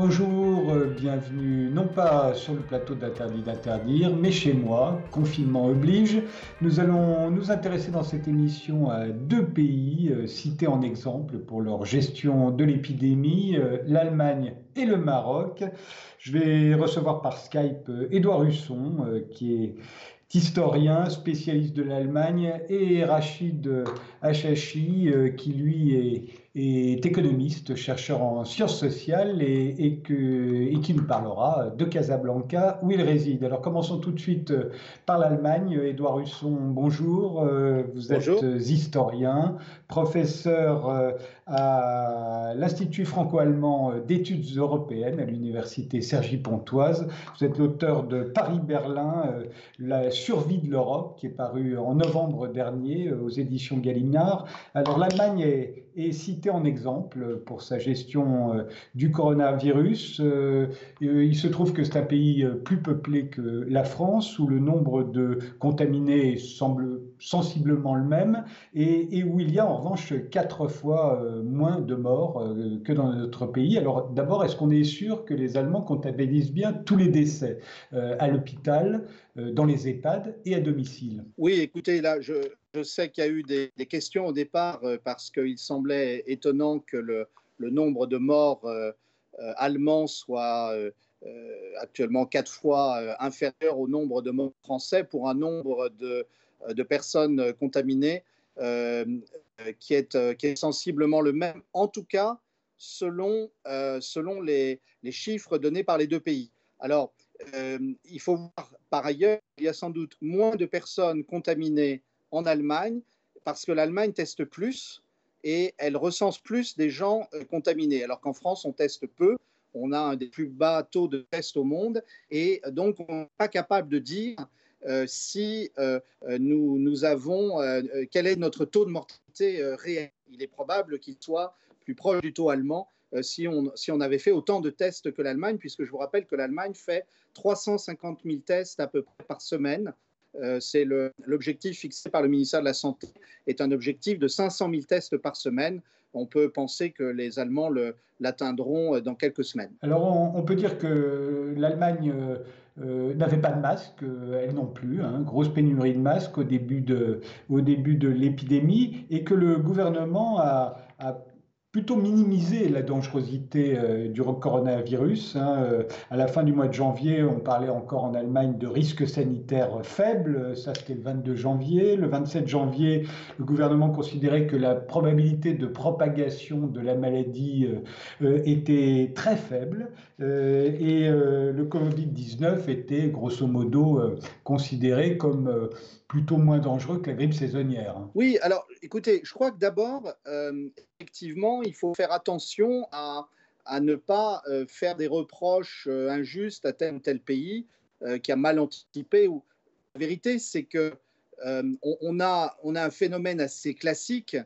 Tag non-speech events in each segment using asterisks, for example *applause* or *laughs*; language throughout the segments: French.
Bonjour, euh, bienvenue non pas sur le plateau d'Interdit d'interdire, mais chez moi, confinement oblige. Nous allons nous intéresser dans cette émission à deux pays euh, cités en exemple pour leur gestion de l'épidémie, euh, l'Allemagne et le Maroc. Je vais recevoir par Skype Édouard Husson, qui est historien, spécialiste de l'Allemagne, et Rachid Achachi, qui lui est est économiste, chercheur en sciences sociales et, que, et, qui nous parlera de Casablanca où il réside. Alors commençons tout de suite euh, par l'Allemagne. Édouard Husson, bonjour. Euh, vous êtes historien, professeur euh, à l'Institut franco-allemand d'études européennes à l'université Cergy-Pontoise. Vous êtes l'auteur de Paris-Berlin, La survie de l'Europe, qui est paru en novembre dernier aux éditions Gallimard. Alors l'Allemagne est, est citée en exemple pour sa gestion euh, du coronavirus. Euh, euh, il se trouve que c'est un pays plus peuplé que la France, où le nombre de contaminés semble sensiblement le même, et, où il y a en revanche quatre fois moins de morts que dans notre pays. Alors d'abord, est-ce qu'on est sûr que les Allemands comptabilisent bien tous les décès à l'hôpital, dans les EHPAD et à domicile? Oui, écoutez, là, je, je sais qu'il y a eu des, questions au départ euh, parce qu'il semblait étonnant que le, nombre de morts euh, euh, allemands soit actuellement quatre fois inférieur au nombre de morts français pour un nombre de, personnes contaminées qui, est, sensiblement le même, en tout cas selon, les, chiffres donnés par les deux pays. Alors, il faut voir par ailleurs, il y a sans doute moins de personnes contaminées en Allemagne parce que l'Allemagne teste plus et elle recense plus des gens euh, contaminés, alors qu'en France, on teste peu. On a un des plus bas taux de tests au monde et donc on n'est pas capable de dire euh, si euh, nous, avons, quel est notre taux de mortalité réel. Il est probable qu'il soit plus proche du taux allemand si, on, si on avait fait autant de tests que l'Allemagne, puisque je vous rappelle que l'Allemagne fait 350 000 tests à peu près par semaine euh, c'est l'objectif fixé par le ministère de la Santé est un objectif de 500 000 tests par semaine. On peut penser que les Allemands l'atteindront euh, dans quelques semaines. Alors on, peut dire que l'Allemagne euh, n'avait pas de masque, elle non plus, hein, grosse pénurie de masques au début de, l'épidémie, et que le gouvernement a plutôt minimiser la dangerosité euh, du coronavirus. Hein. Euh, à la fin du mois de janvier, on parlait encore en Allemagne de risques sanitaires faibles. Ça, c'était le 22 janvier. Le 27 janvier, le gouvernement considérait que la probabilité de propagation de la maladie euh, était très faible. et le Covid-19 était grosso modo considéré comme plutôt moins dangereux que la grippe saisonnière. Oui, alors écoutez, je crois que d'abord, euh, effectivement, il faut faire attention à, ne pas euh, faire des reproches euh, injustes à tel ou tel pays qui a mal anticipé. La vérité, c'est que on, a, on a un phénomène assez classique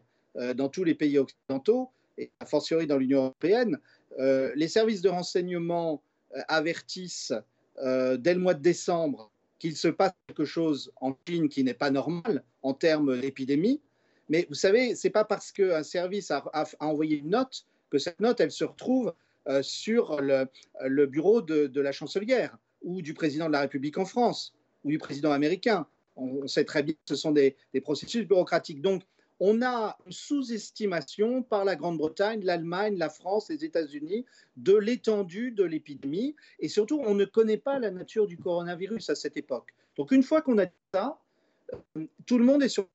dans tous les pays occidentaux, et a fortiori dans l'Union européenne. les services de renseignement avertissent dès le mois de décembre qu'il se passe quelque chose en Chine qui n'est pas normal en termes d'épidémie. Mais vous savez, ce n'est pas parce qu'un service a, envoyé une note que cette note, elle se retrouve euh, sur le, bureau de, la chancelière ou du président de la République en France ou du président américain. On, sait très bien que ce sont des, des processus bureaucratiques. Donc, on a une sous-estimation par la Grande-Bretagne, l'Allemagne, la France, les États-Unis de l'étendue de l'épidémie. Et surtout, on ne connaît pas la nature du coronavirus à cette époque. Donc, une fois qu'on a ça, euh, tout le monde est sur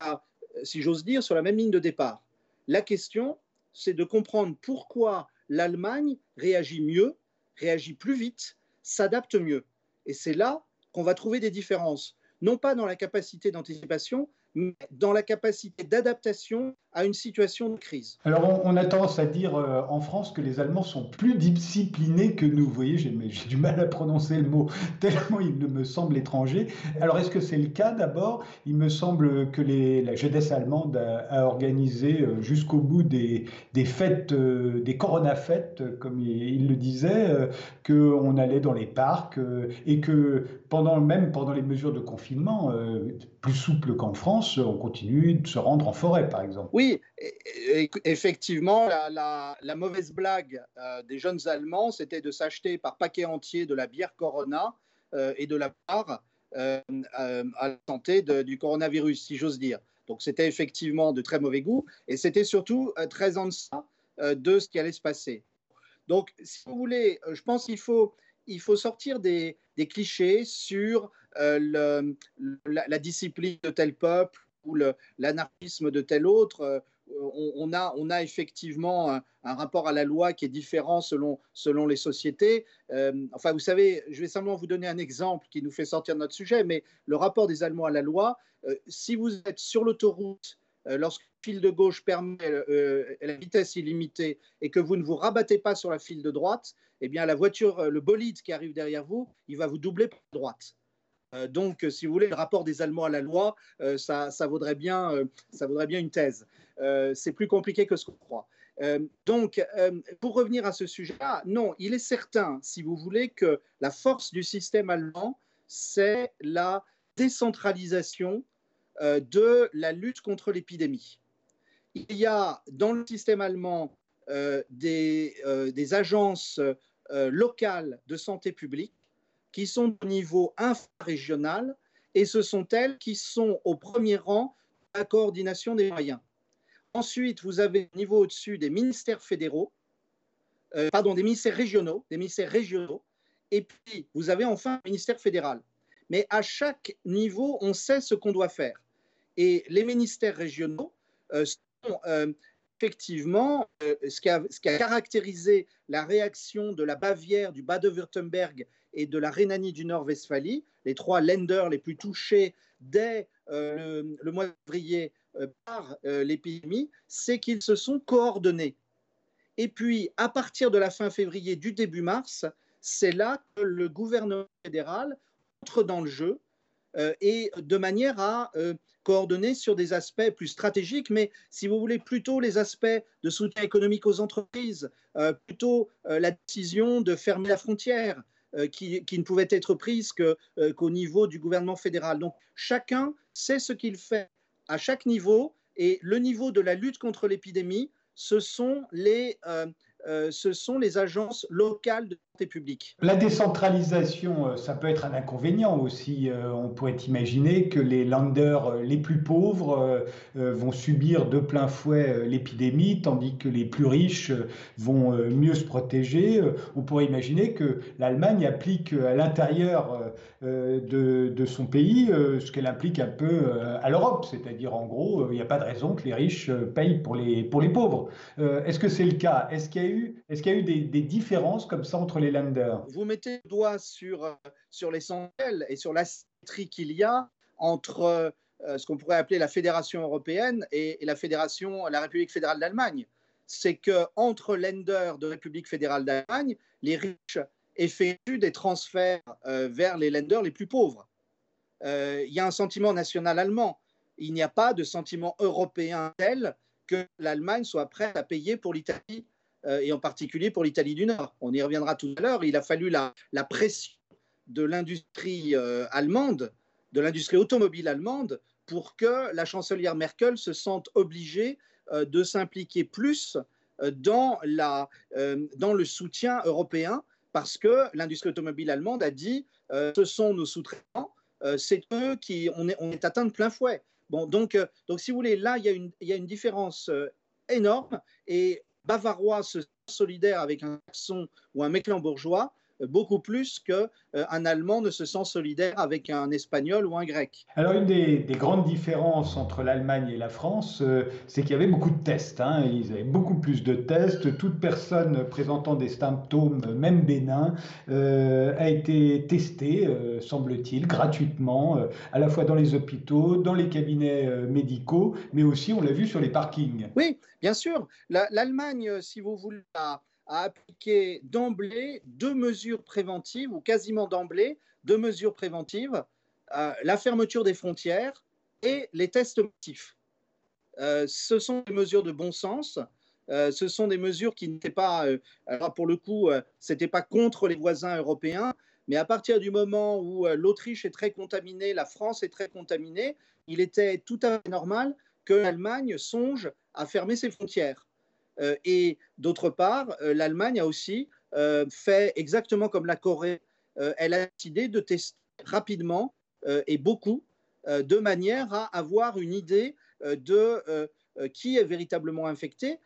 si j'ose dire, sur la même ligne de départ. La question, c'est de comprendre pourquoi l'Allemagne réagit mieux, réagit plus vite, s'adapte mieux. Et c'est là qu'on va trouver des différences, non pas dans la capacité d'anticipation, dans la capacité d'adaptation à une situation de crise. Alors, on, a tendance à dire euh, en France que les Allemands sont plus disciplinés que nous. Vous voyez, j'ai du mal à prononcer le mot *laughs* tellement il me semble étranger. Alors, est-ce que c'est le cas d'abord? Il me semble que les, la jeunesse allemande a, organisé euh, jusqu'au bout des, des fêtes, euh, des corona-fêtes, comme il, le disait, qu'on allait dans les parcs et que pendant, même pendant les mesures de confinement, euh, plus souples qu'en France, on continue de se rendre en forêt, par exemple. Oui, effectivement, la, mauvaise blague euh, des jeunes Allemands, c'était de s'acheter par paquet entier de la bière Corona et de la part à la santé du coronavirus, si j'ose dire. Donc c'était effectivement de très mauvais goût et c'était surtout très en deçà de ce qui allait se passer. Donc, si vous voulez, je pense qu'il faut, il faut sortir des, clichés sur euh, la, discipline de tel peuple ou l'anarchisme de tel autre. Euh, on, a, effectivement un, rapport à la loi qui est différent selon, les sociétés. Euh, enfin, vous savez, je vais simplement vous donner un exemple qui nous fait sortir de notre sujet, mais le rapport des Allemands à la loi, si vous êtes sur l'autoroute, lorsque le fil de gauche permet la vitesse illimitée et que vous ne vous rabattez pas sur la file de droite, eh bien la voiture, euh, le bolide qui arrive derrière vous, il va vous doubler par droite. Euh, donc, si vous voulez, le rapport des Allemands à la loi, euh, ça, vaudrait bien, une thèse. c'est plus compliqué que ce qu'on croit. donc, pour revenir à ce sujet-là, non, il est certain, si vous voulez, que la force du système allemand, c'est la décentralisation de la lutte contre l'épidémie. Il y a dans le système allemand des, agences euh, locales de santé publique qui sont au niveau infrarégional et ce sont elles qui sont au premier rang de la coordination des moyens. Ensuite, vous avez au niveau au-dessus des ministères fédéraux, euh, pardon, des ministères régionaux, des ministères régionaux, et puis vous avez enfin un ministère fédéral. Mais à chaque niveau, on sait ce qu'on doit faire. Et les ministères régionaux euh, sont effectivement, euh, ce, qui a, caractérisé la réaction de la Bavière, du Bade-Württemberg et de la Rhénanie du Nord-Westphalie, les trois lenders les plus touchés dès euh, le, mois de février euh, par l'épidémie, c'est qu'ils se sont coordonnés. Et puis, à partir de la fin février, du début mars, c'est là que le gouvernement fédéral entre dans le jeu et de manière à coordonnés sur des aspects plus stratégiques, mais si vous voulez, plutôt les aspects de soutien économique aux entreprises, euh, plutôt euh, la décision de fermer la frontière. Euh, qui, ne pouvait être prise qu'au niveau du gouvernement fédéral. Donc chacun sait ce qu'il fait à chaque niveau et le niveau de la lutte contre l'épidémie, ce sont les, euh, ce sont les agences locales publique. La décentralisation, euh, ça peut être un inconvénient aussi. Euh, on pourrait imaginer que les landers les plus pauvres vont subir de plein fouet l'épidémie, tandis que les plus riches vont mieux se protéger. On pourrait imaginer que l'Allemagne applique à l'intérieur de, son pays ce qu'elle implique un peu à l'Europe, c'est-à-dire en gros, il n'y a pas de raison que les riches payent pour les, pour les pauvres. Est-ce que c'est le cas? Est-ce qu'il y a eu est-ce qu'il y a eu des, différences comme ça entre les Vous mettez le doigt sur, euh, sur l'essentiel et sur l'asymétrie qu'il y a entre euh, ce qu'on pourrait appeler la Fédération européenne et, la Fédération, la République fédérale d'Allemagne. C'est que entre lenders de République fédérale d'Allemagne, les riches effectuent des transferts euh, vers les lenders les plus pauvres. il y a un sentiment national allemand. Il n'y a pas de sentiment européen tel que l'Allemagne soit prête à payer pour l'Italie et en particulier pour l'Italie du Nord. On y reviendra tout à l'heure. Il a fallu la, pression de l'industrie euh, allemande, de l'industrie automobile allemande, pour que la chancelière Merkel se sente obligée euh, de s'impliquer plus dans, la, dans le soutien européen, parce que l'industrie automobile allemande a dit ce sont nos sous-traitants, c'est eux qui on est, on est atteint de plein fouet. Bon, donc, donc, si vous voulez, là, il y a une, il y a une différence énorme et bavarois se solidaire avec un saxon ou un mecklembourgeois beaucoup plus qu'un euh, Allemand ne se sent solidaire avec un Espagnol ou un Grec. Alors une des, grandes différences entre l'Allemagne et la France, euh, c'est qu'il y avait beaucoup de tests. Hein. Ils avaient beaucoup plus de tests. Toute personne présentant des symptômes, même bénins, euh, a été testée, semble-t-il, gratuitement, à la fois dans les hôpitaux, dans les cabinets médicaux, mais aussi, on l'a vu, sur les parkings. Oui, bien sûr. L'Allemagne, si vous voulez, a appliqué d'emblée deux mesures préventives, ou quasiment d'emblée, deux mesures préventives, euh, la fermeture des frontières et les tests massifs. Euh, ce sont des mesures de bon sens. Euh, ce sont des mesures qui n'étaient pas, pour le coup, ce n'était pas contre les voisins européens, Mais à partir du moment où l'Autriche est très contaminée, la France est très contaminée, il était tout à fait normal que l'Allemagne songe à fermer ses frontières. Et d'autre part, l'Allemagne a aussi fait exactement comme la Corée. elle a décidé de tester rapidement et beaucoup de manière à avoir une idée de qui est véritablement infecté.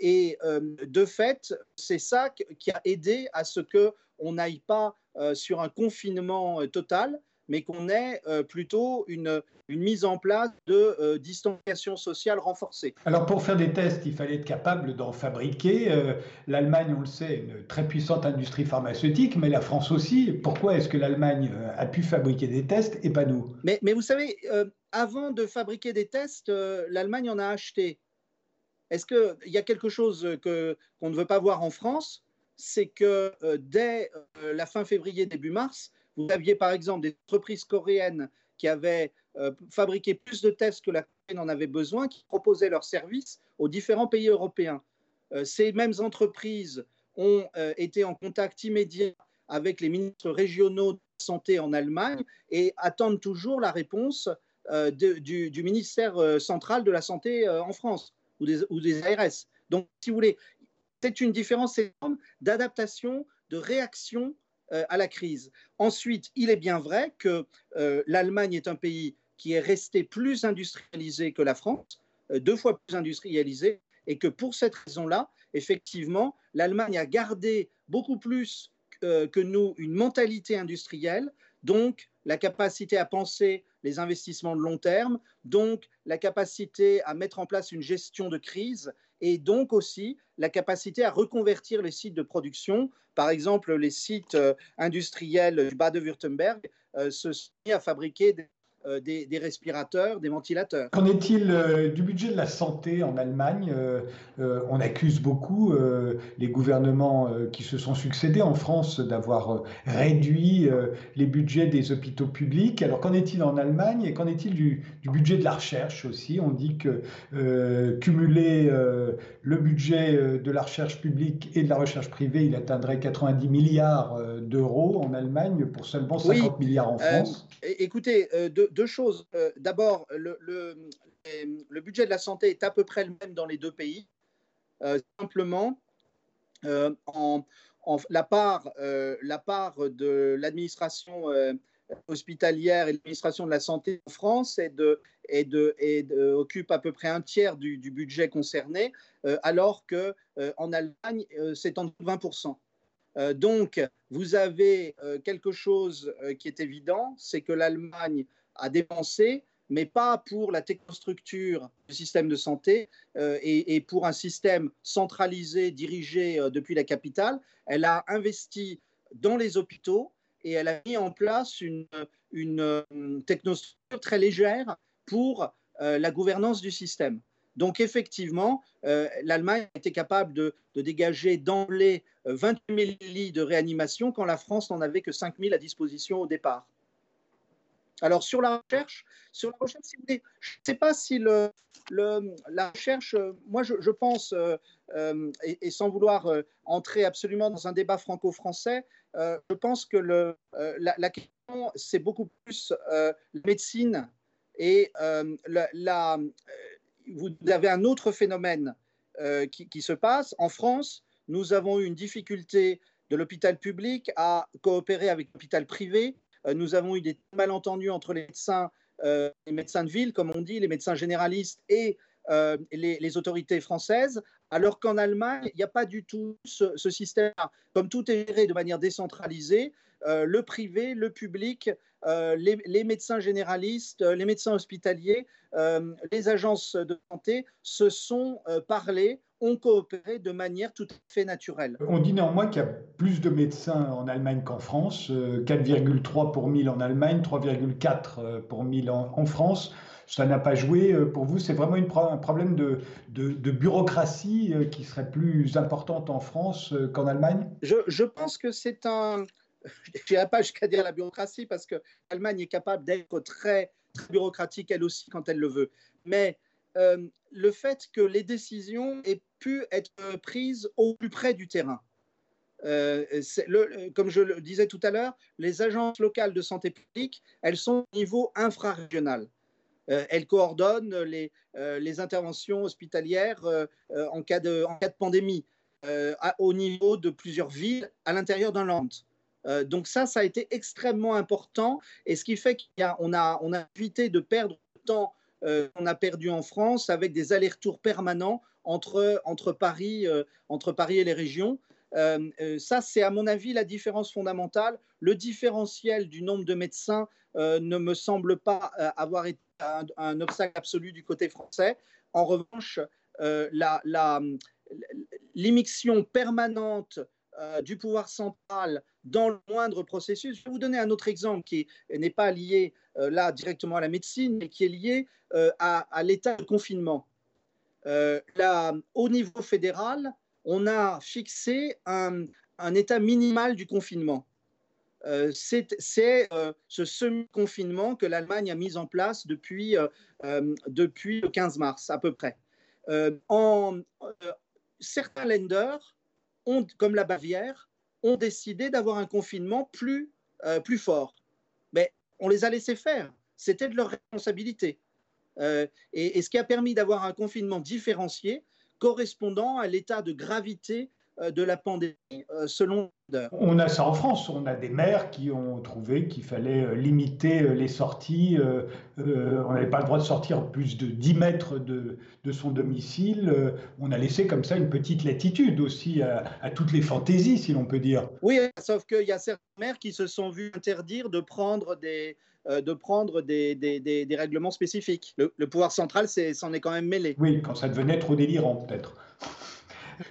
et de fait, c'est ça qui a aidé à ce qu'on n'aille pas sur un confinement total, mais qu'on ait plutôt une, une mise en place de euh, distanciation sociale renforcée. Alors pour faire des tests, il fallait être capable d'en fabriquer. Euh, L'Allemagne, on le sait, une très puissante industrie pharmaceutique, mais la France aussi. Pourquoi est-ce que l'Allemagne euh, a pu fabriquer des tests et pas nous? Mais, mais, vous savez, avant de fabriquer des tests, l'Allemagne en a acheté. Est-ce qu'il y a quelque chose qu'on ne veut pas voir en France? C'est que dès la fin février, début mars, vous aviez par exemple des entreprises coréennes qui avaient euh, fabriqué plus de tests que la Corée n'en avait besoin, qui proposaient leurs services aux différents pays européens. Euh, ces mêmes entreprises ont euh, été en contact immédiat avec les ministres régionaux de santé en Allemagne et attendent toujours la réponse du, ministère central de la santé en France ou des, ou des ARS. Donc, si vous voulez, c'est une différence énorme d'adaptation, de réaction à la crise. Ensuite, il est bien vrai que l'Allemagne est un pays qui est resté plus industrialisé que la France, euh, deux fois plus industrialisé, et que pour cette raison-là, effectivement, l'Allemagne a gardé beaucoup plus euh, que nous une mentalité industrielle, donc la capacité à penser les investissements de long terme, donc la capacité à mettre en place une gestion de crise et donc aussi la capacité à reconvertir les sites de production. Par exemple, les sites euh, industriels du Bade-Württemberg se sont mis à fabriquer des euh, des, respirateurs, des ventilateurs. Qu'en est-il euh, du budget de la santé en Allemagne euh, On accuse beaucoup les gouvernements qui se sont succédés en France d'avoir réduit les budgets des hôpitaux publics. Alors qu'en est-il en Allemagne et qu'en est-il du, budget de la recherche aussi? On dit que cumuler le budget de la recherche publique et de la recherche privée, il atteindrait 90 milliards d'euros en Allemagne pour seulement 50 milliards en France. écoutez, de, deux choses. Euh, d'abord, le, budget de la santé est à peu près le même dans les deux pays. Euh, simplement, euh, en, la, part, de l'administration hospitalière et l'administration de la santé en France est de, de, occupe à peu près un tiers du, budget concerné, alors que en Allemagne, c'est en 20%. donc, vous avez quelque chose qui est évident, c'est que l'Allemagne à dépenser, mais pas pour la technostructure du système de santé euh, et, pour un système centralisé, dirigé euh, depuis la capitale. Elle a investi dans les hôpitaux et elle a mis en place une, une euh, technostructure très légère pour la gouvernance du système. Donc effectivement, l'Allemagne été capable de, de dégager d'emblée 28 000 lits de réanimation quand la France n'en avait que 5 000 à disposition au départ. Alors sur la recherche, sur la recherche, je ne sais pas si le, la recherche, euh, moi je, pense, euh, euh, et, sans vouloir entrer absolument dans un débat franco-français, je pense que le, la, question, c'est beaucoup plus la médecine et la, vous avez un autre phénomène qui, se passe. En France, nous avons eu une difficulté de l'hôpital public à coopérer avec l'hôpital privé nous avons eu des malentendus entre les médecins, euh, les médecins de ville, comme on dit, les médecins généralistes et euh, les, autorités françaises, alors qu'en Allemagne, il n'y a pas du tout ce, système-là. Comme tout est géré de manière décentralisée, le privé, le public, les, les, médecins généralistes, les médecins hospitaliers, les agences de santé se sont parlé ont coopéré de manière tout à fait naturelle. On dit néanmoins qu'il y a plus de médecins en Allemagne qu'en France, 4,3 euh, pour 1000 en Allemagne, 3,4 euh, pour 1000 en, France. Ça n'a pas joué euh, pour vous C'est vraiment un problème de, de, bureaucratie qui serait plus importante en France qu'en Allemagne? Je, je, pense que c'est un... Je n'irai pas jusqu'à dire la bureaucratie parce que l'Allemagne est capable d'être très, très bureaucratique elle aussi quand elle le veut. Mais euh, le fait que les décisions aient pu être prises au plus près du terrain. comme je le disais tout à l'heure, les agences locales de santé publique, elles sont au niveau infrarégional. elles coordonnent les, interventions hospitalières en cas, de, pandémie au niveau de plusieurs villes à l'intérieur d'un land. donc ça, ça a été extrêmement important et ce qui fait qu'on a, a évité de perdre le temps qu'on a perdu en France avec des allers-retours permanents entre, entre, Paris, entre Paris et les régions. Euh, euh, ça, c'est à mon avis la différence fondamentale. Le différentiel du nombre de médecins euh, ne me semble pas avoir été un, obstacle absolu du côté français. En revanche, l'immixion permanente du pouvoir central dans le moindre processus. Je vais vous donner un autre exemple qui n'est pas lié là directement à la médecine, mais qui est lié à, à l'état de confinement. Au niveau fédéral, on a fixé un, état minimal du confinement. Euh, c'est euh, ce semi-confinement que l'Allemagne a mis en place depuis, euh, depuis le 15 mars à peu près. En, certains lenders, ont, comme la Bavière, ont décidé d'avoir un confinement plus, plus fort. Mais on les a laissés faire. C'était de leur responsabilité. et, ce qui a permis d'avoir un confinement différencié, correspondant à l'état de gravité euh, de la pandémie euh, selon On a ça en France, on a des maires qui ont trouvé qu'il fallait euh, limiter les sorties, on n'avait pas le droit de sortir plus de 10 mètres de, de son domicile, on a laissé comme ça une petite latitude aussi à, à toutes les fantaisies, si l'on peut dire. Oui, sauf qu'il y a certains maires qui se sont vus interdire de prendre des, de prendre des, des, des, règlements spécifiques. Le, le pouvoir central s'en est, est quand même mêlé. Oui, quand ça devenait trop délirant peut-être.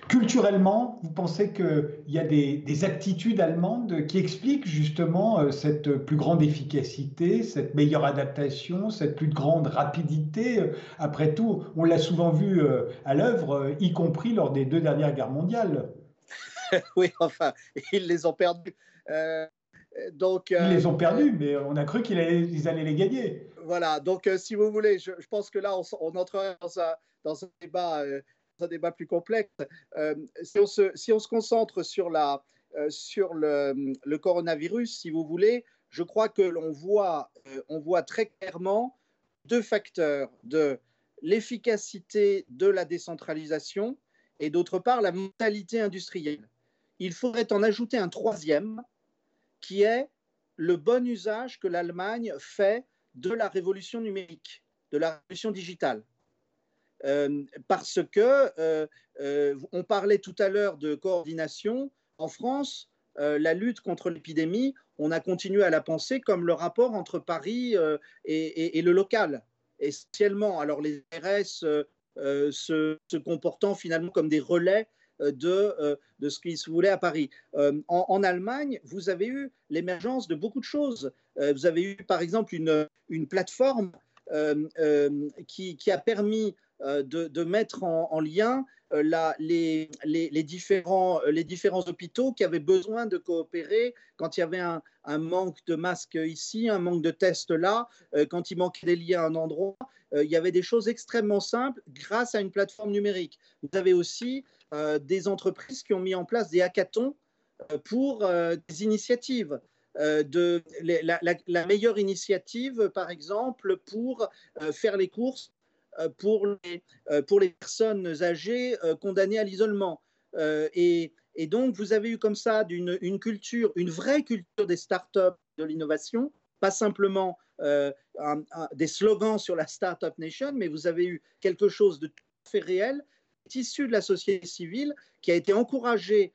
Culturellement, vous pensez qu'il y a des, aptitudes allemandes qui expliquent justement euh, cette plus grande efficacité, cette meilleure adaptation, cette plus grande rapidité Après tout, on l'a souvent vu euh, à l'œuvre, y compris lors des deux dernières guerres mondiales. *laughs* oui, enfin, ils les ont perdus. Euh, donc, ils les ont perdus, mais on a cru qu'ils allaient, allaient, les gagner. Voilà, donc si vous voulez, je, pense que là, on, on entrerait dans un, dans un débat un débat plus complexe. Euh, si, on se, concentre sur, la, euh, sur le, coronavirus, si vous voulez, je crois que l'on voit, euh, voit très clairement deux facteurs de l'efficacité de la décentralisation et d'autre part la mentalité industrielle. Il faudrait en ajouter un troisième qui est le bon usage que l'Allemagne fait de la révolution numérique, de la révolution digitale. Euh, parce que euh, euh, on parlait tout à l'heure de coordination. En France, la lutte contre l'épidémie, on a continué à la penser comme le rapport entre Paris et, le local, essentiellement. Alors les RS se, comportant finalement comme des relais de, de ce qui se voulait à Paris. en, Allemagne, vous avez eu l'émergence de beaucoup de choses. vous avez eu par exemple une, une plateforme qui, qui, a permis euh, de, mettre en, lien euh, les, différents, les, différents, hôpitaux qui avaient besoin de coopérer quand il y avait un, manque de masques ici, un manque de tests là, euh, quand il manquait des liens à un endroit. il y avait des choses extrêmement simples grâce à une plateforme numérique. Vous avez aussi des entreprises qui ont mis en place des hackathons pour des initiatives. de la, meilleure initiative, par exemple, pour faire les courses euh, pour les, euh, pour les personnes âgées euh, condamnées à l'isolement. Et, donc, vous avez eu comme ça une, une culture, une vraie culture des startups de l'innovation, pas simplement des slogans sur la Startup Nation, mais vous avez eu quelque chose de tout à fait réel, issu de la société civile, qui a été encouragé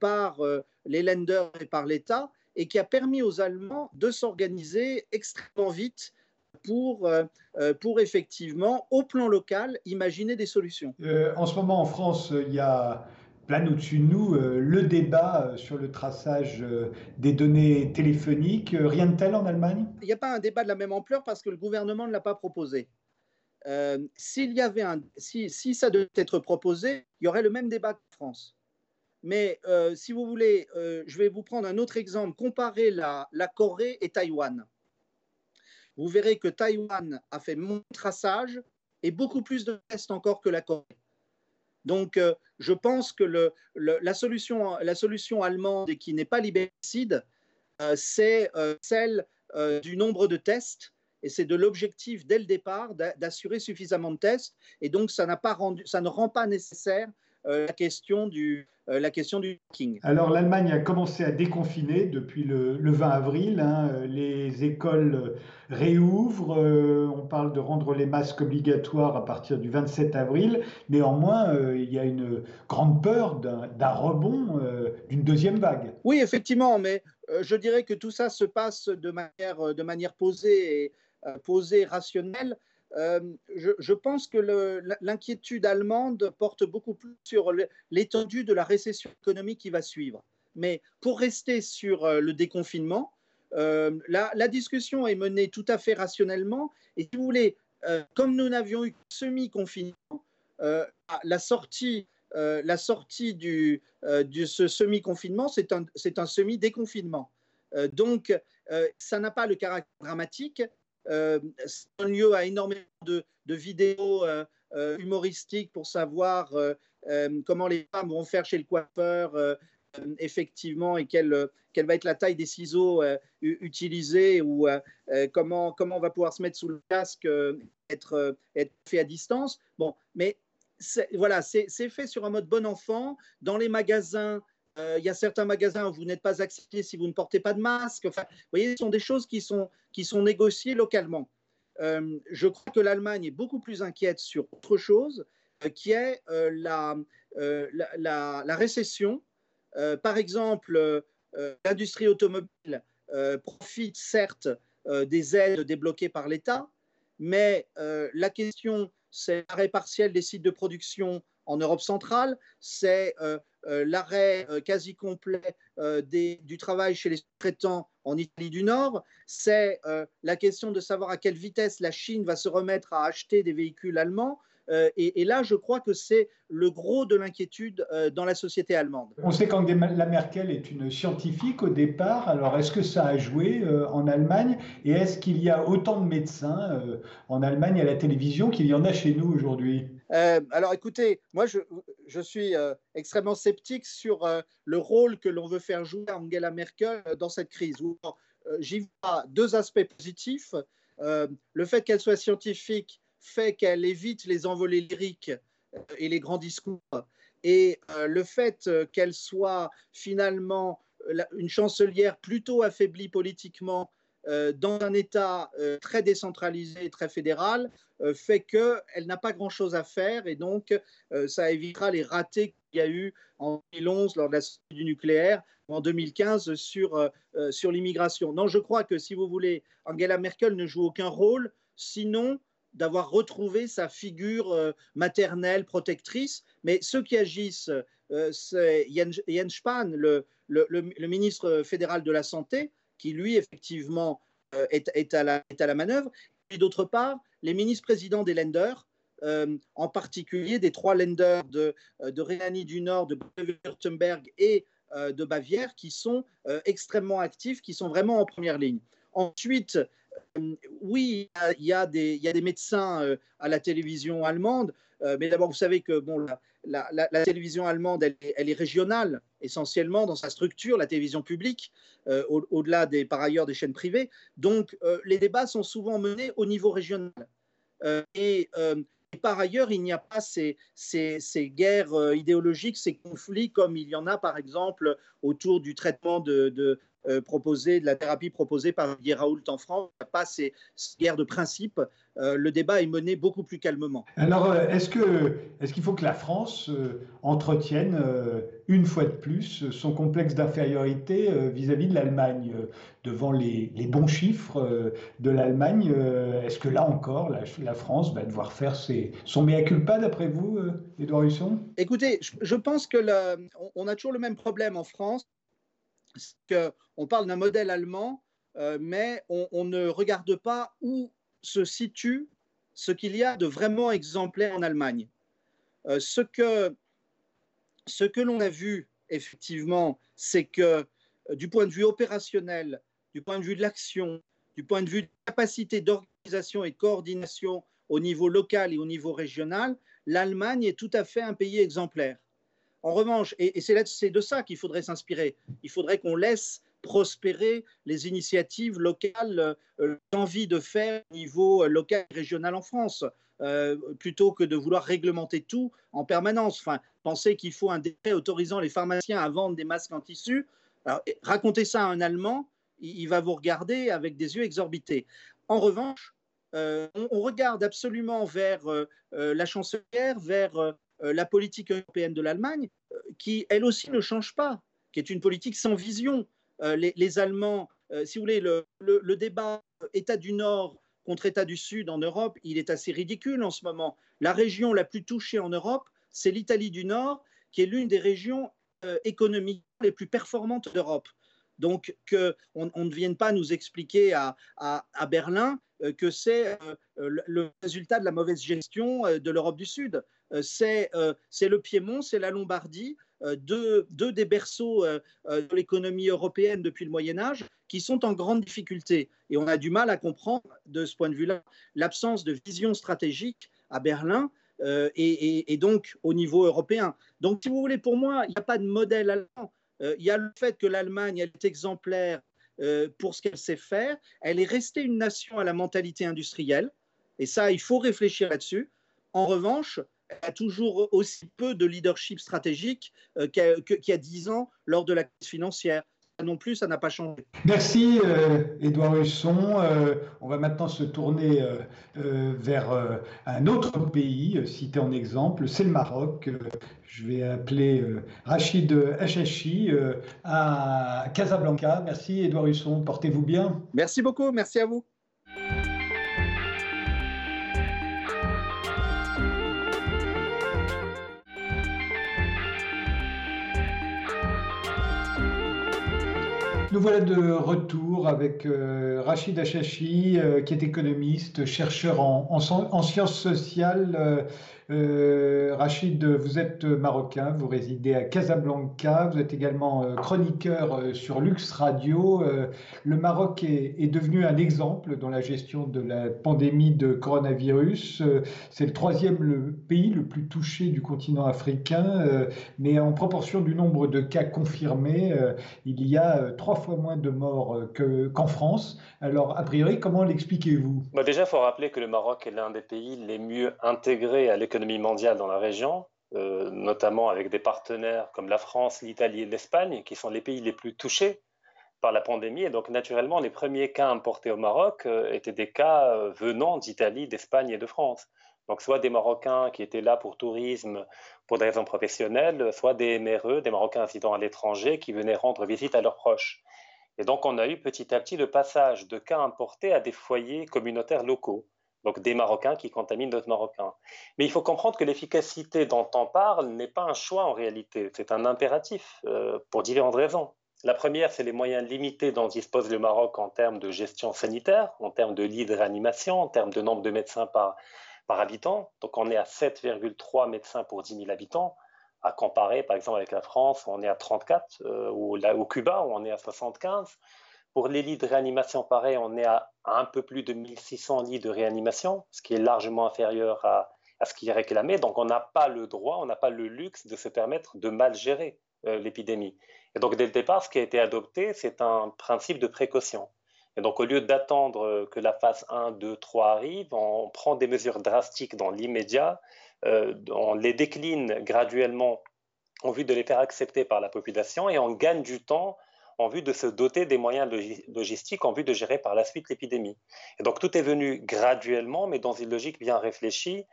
par les lenders et par l'État, et qui a permis aux Allemands de s'organiser extrêmement vite pour, euh, euh, pour effectivement, au plan local, imaginer des solutions. Euh, en ce moment, en France, il y a plane au-dessus de nous le débat sur le traçage des données téléphoniques. Rien de tel en Allemagne? Il n'y a pas un débat de la même ampleur parce que le gouvernement ne l'a pas proposé. s'il y avait un, si, si, ça devait être proposé, il y aurait le même débat qu'en France. Mais si vous voulez, je vais vous prendre un autre exemple. Comparer la, la Corée et Taïwan vous verrez que Taïwan a fait mon traçage et beaucoup plus de tests encore que la Corée. Donc, je pense que la, solution, allemande et qui n'est pas liberticide, c'est celle du nombre de tests et c'est de l'objectif dès le départ d'assurer suffisamment de tests. Et donc, ça, pas rendu, ça ne rend pas nécessaire euh, la question du euh, la question du king. Alors l'Allemagne a commencé à déconfiner depuis le, 20 avril. Hein. Les écoles réouvrent. Euh, on parle de rendre les masques obligatoires à partir du 27 avril. Néanmoins, il y a une grande peur d'un rebond, d'une deuxième vague. Oui, effectivement, mais je dirais que tout ça se passe de manière, de manière posée et posée, rationnelle. Euh, je, pense que l'inquiétude allemande porte beaucoup plus sur l'étendue de la récession économique qui va suivre. Mais pour rester sur euh, le déconfinement, euh, la, discussion est menée tout à fait rationnellement. Et si vous voulez, comme nous n'avions eu semi-confinement, la sortie, la sortie de ce semi-confinement, c'est un semi-déconfinement. donc, ça n'a pas le caractère dramatique, euh, c'est un lieu à énormément de, vidéos euh, euh, humoristiques pour savoir comment les femmes vont faire chez le coiffeur, effectivement, et quelle, quelle, va être la taille des ciseaux utilisés ou comment, comment on va pouvoir se mettre sous le casque, être, être fait à distance. Bon, mais voilà, c'est fait sur un mode bon enfant. Dans les magasins, euh, il y a certains magasins où vous n'êtes pas accepté si vous ne portez pas de masque. Vous voyez, ce sont des choses qui sont, qui sont négociées localement. Euh, je crois que l'Allemagne est beaucoup plus inquiète sur autre chose, euh, qui est la, la, récession. par exemple, l'industrie automobile profite certes des aides débloquées par l'État, mais la question, c'est l'arrêt partiel des sites de production en Europe centrale, c'est l'arrêt euh, quasi complet euh, du travail chez les sous-traitants en Italie du Nord, c'est la question de savoir à quelle vitesse la Chine va se remettre à acheter des véhicules allemands. Et, là, je crois que c'est le gros de l'inquiétude dans la société allemande. On sait qu'Angela Merkel est une scientifique au départ. Alors, est-ce que ça a joué en Allemagne? Et est-ce qu'il y a autant de médecins en Allemagne à la télévision qu'il y en a chez nous aujourd'hui? Euh, alors écoutez, moi je, suis euh, extrêmement sceptique sur euh, le rôle que l'on veut faire jouer Angela Merkel dans cette crise. J'y vois deux aspects positifs. le fait qu'elle soit scientifique fait qu'elle évite les envolées lyriques et les grands discours. Et le fait qu'elle soit finalement une chancelière plutôt affaiblie politiquement dans un État euh, très décentralisé, très fédéral, euh, fait qu'elle n'a pas grand-chose à faire et donc ça évitera les ratés qu'il y a eu en 2011 lors de la sortie du nucléaire ou en 2015 sur, sur l'immigration. Non, je crois que si vous voulez, Angela Merkel ne joue aucun rôle, sinon d'avoir retrouvé sa figure maternelle, protectrice. Mais ceux qui agissent, c'est Jens Spahn, le, ministre fédéral de la Santé, qui lui, effectivement, euh, est, à, la, manœuvre. Et d'autre part, les ministres-présidents des lenders, euh, en particulier des trois lenders de, euh, de Rhénanie du Nord, de Baden-Württemberg et de Bavière, qui sont extrêmement actifs, qui sont vraiment en première ligne. Ensuite, oui, il y a des médecins à la télévision allemande, mais d'abord, vous savez que bon, la, télévision allemande, elle, est régionale essentiellement dans sa structure, la télévision publique, euh, au-delà des par ailleurs des chaînes privées. Donc euh, les débats sont souvent menés au niveau régional. Euh, et, par ailleurs, il n'y a pas ces, guerres idéologiques, ces conflits comme il y en a par exemple autour du traitement de, proposé, de la thérapie proposée par Guy Raoult en France. Il n'y a pas ces guerres de principe euh, le débat est mené beaucoup plus calmement. Alors, euh, est-ce qu'il est faut que la France euh, entretienne une fois de plus son complexe d'infériorité vis-à-vis de l'Allemagne devant les, bons chiffres de l'Allemagne Est-ce que là encore, la, France va devoir faire ses, son mea culpa, d'après vous, Edouard Husson? Écoutez, je, pense que on, a toujours le même problème en France, qu'on parle d'un modèle allemand, mais on, on ne regarde pas où se situe ce qu'il y a de vraiment exemplaire en Allemagne. Euh, ce que, ce que l'on a vu, effectivement, c'est que euh, du point de vue opérationnel, du point de vue de l'action, du point de vue de capacité d'organisation et de coordination au niveau local et au niveau régional, l'Allemagne est tout à fait un pays exemplaire. En revanche, et, c'est de ça qu'il faudrait s'inspirer, il faudrait qu'on laisse prospérer les initiatives locales, euh, l'envie de faire au niveau local et régional en France. Euh, plutôt que de vouloir réglementer tout en permanence. Enfin, penser qu'il faut un décret autorisant les pharmaciens à vendre des masques en tissu. Alors, racontez ça à un Allemand, il, va vous regarder avec des yeux exorbités. En revanche, euh, on, regarde absolument vers euh, la chancelière, vers la politique européenne de l'Allemagne, qui elle aussi ne change pas, qui est une politique sans vision. Les, Allemands, si vous voulez, le, débat État du Nord contre État du Sud en Europe, il est assez ridicule en ce moment. La région la plus touchée en Europe, c'est l'Italie du Nord, qui est l'une des régions euh, économiques les plus performantes d'Europe. Donc, qu'on on ne vienne pas nous expliquer à, Berlin euh, que c'est euh, le résultat de la mauvaise gestion de l'Europe du Sud. C'est le Piémont, c'est la Lombardie, deux, deux, des berceaux de l'économie européenne depuis le Moyen Âge, qui sont en grande difficulté. Et on a du mal à comprendre, de ce point de vue-là, l'absence de vision stratégique à Berlin euh, et, donc au niveau européen. Donc, si vous voulez, pour moi, il n'y a pas de modèle allemand. Euh, il y a le fait que l'Allemagne est exemplaire euh, pour ce qu'elle sait faire. Elle est restée une nation à la mentalité industrielle. Et ça, il faut réfléchir là-dessus. En revanche, a toujours aussi peu de leadership stratégique qu'il y a dix ans lors de la crise financière non plus, ça n'a pas changé. Merci, Edouard euh, Husson. Euh, on va maintenant se tourner euh, vers un autre pays cité en exemple, c'est le Maroc. je vais appeler Rachid Hachachi à Casablanca. Merci, Edouard Husson. Portez-vous bien. Merci beaucoup. Merci à vous. Nous voilà de retour avec euh, Rachid Achachi, euh, qui est économiste, chercheur en, en sciences sociales euh, Rachid, vous êtes marocain, vous résidez à Casablanca, vous êtes également euh, chroniqueur euh, sur Lux Radio. le Maroc est, devenu un exemple dans la gestion de la pandémie de coronavirus. C'est le troisième pays le plus touché du continent africain, mais en proportion du nombre de cas confirmés, il y a trois fois moins de morts qu'en France. Alors, a priori, comment l'expliquez-vous? Bah, Déjà, il faut rappeler que le Maroc est l'un des pays les mieux intégrés à l'économie mondiale dans la région, euh, notamment avec des partenaires comme la France, l'Italie et l'Espagne, qui sont les pays les plus touchés par la pandémie. Et donc, naturellement, les premiers cas importés au Maroc euh, étaient des cas euh, venant d'Italie, d'Espagne et de France. Donc, soit des Marocains qui étaient là pour tourisme, pour des raisons professionnelles, soit des MRE, des Marocains résidant à l'étranger, qui venaient rendre visite à leurs proches. Et donc, on a eu petit à petit le passage de cas importés à des foyers communautaires locaux donc des Marocains qui contaminent d'autres Marocains. Mais il faut comprendre que l'efficacité dont on parle n'est pas un choix en réalité, c'est un impératif euh, pour différentes raisons. La première, c'est les moyens limités dont dispose le Maroc en termes de gestion sanitaire, en termes de lits de réanimation, en termes de nombre de médecins par, par habitant. Donc on est à 7,3 médecins pour 10 000 habitants, à comparer par exemple avec la France, on est à 34, euh, ou là, au Cuba, où on est à 75. Pour les lits de réanimation, pareil, on est à un peu plus de 1600 lits de réanimation, ce qui est largement inférieur à, ce qui est réclamé. Donc, on n'a pas le droit, on n'a pas le luxe de se permettre de mal gérer euh, l'épidémie. Et donc, dès le départ, ce qui a été adopté, c'est un principe de précaution. Et donc, au lieu d'attendre que la phase 1, 2, 3 arrive, on prend des mesures drastiques dans l'immédiat, euh, on les décline graduellement en vue de les faire accepter par la population et on gagne du temps en vue de se doter des moyens logistiques en vue de gérer par la suite l'épidémie. Et donc tout est venu graduellement, mais dans une logique bien réfléchie.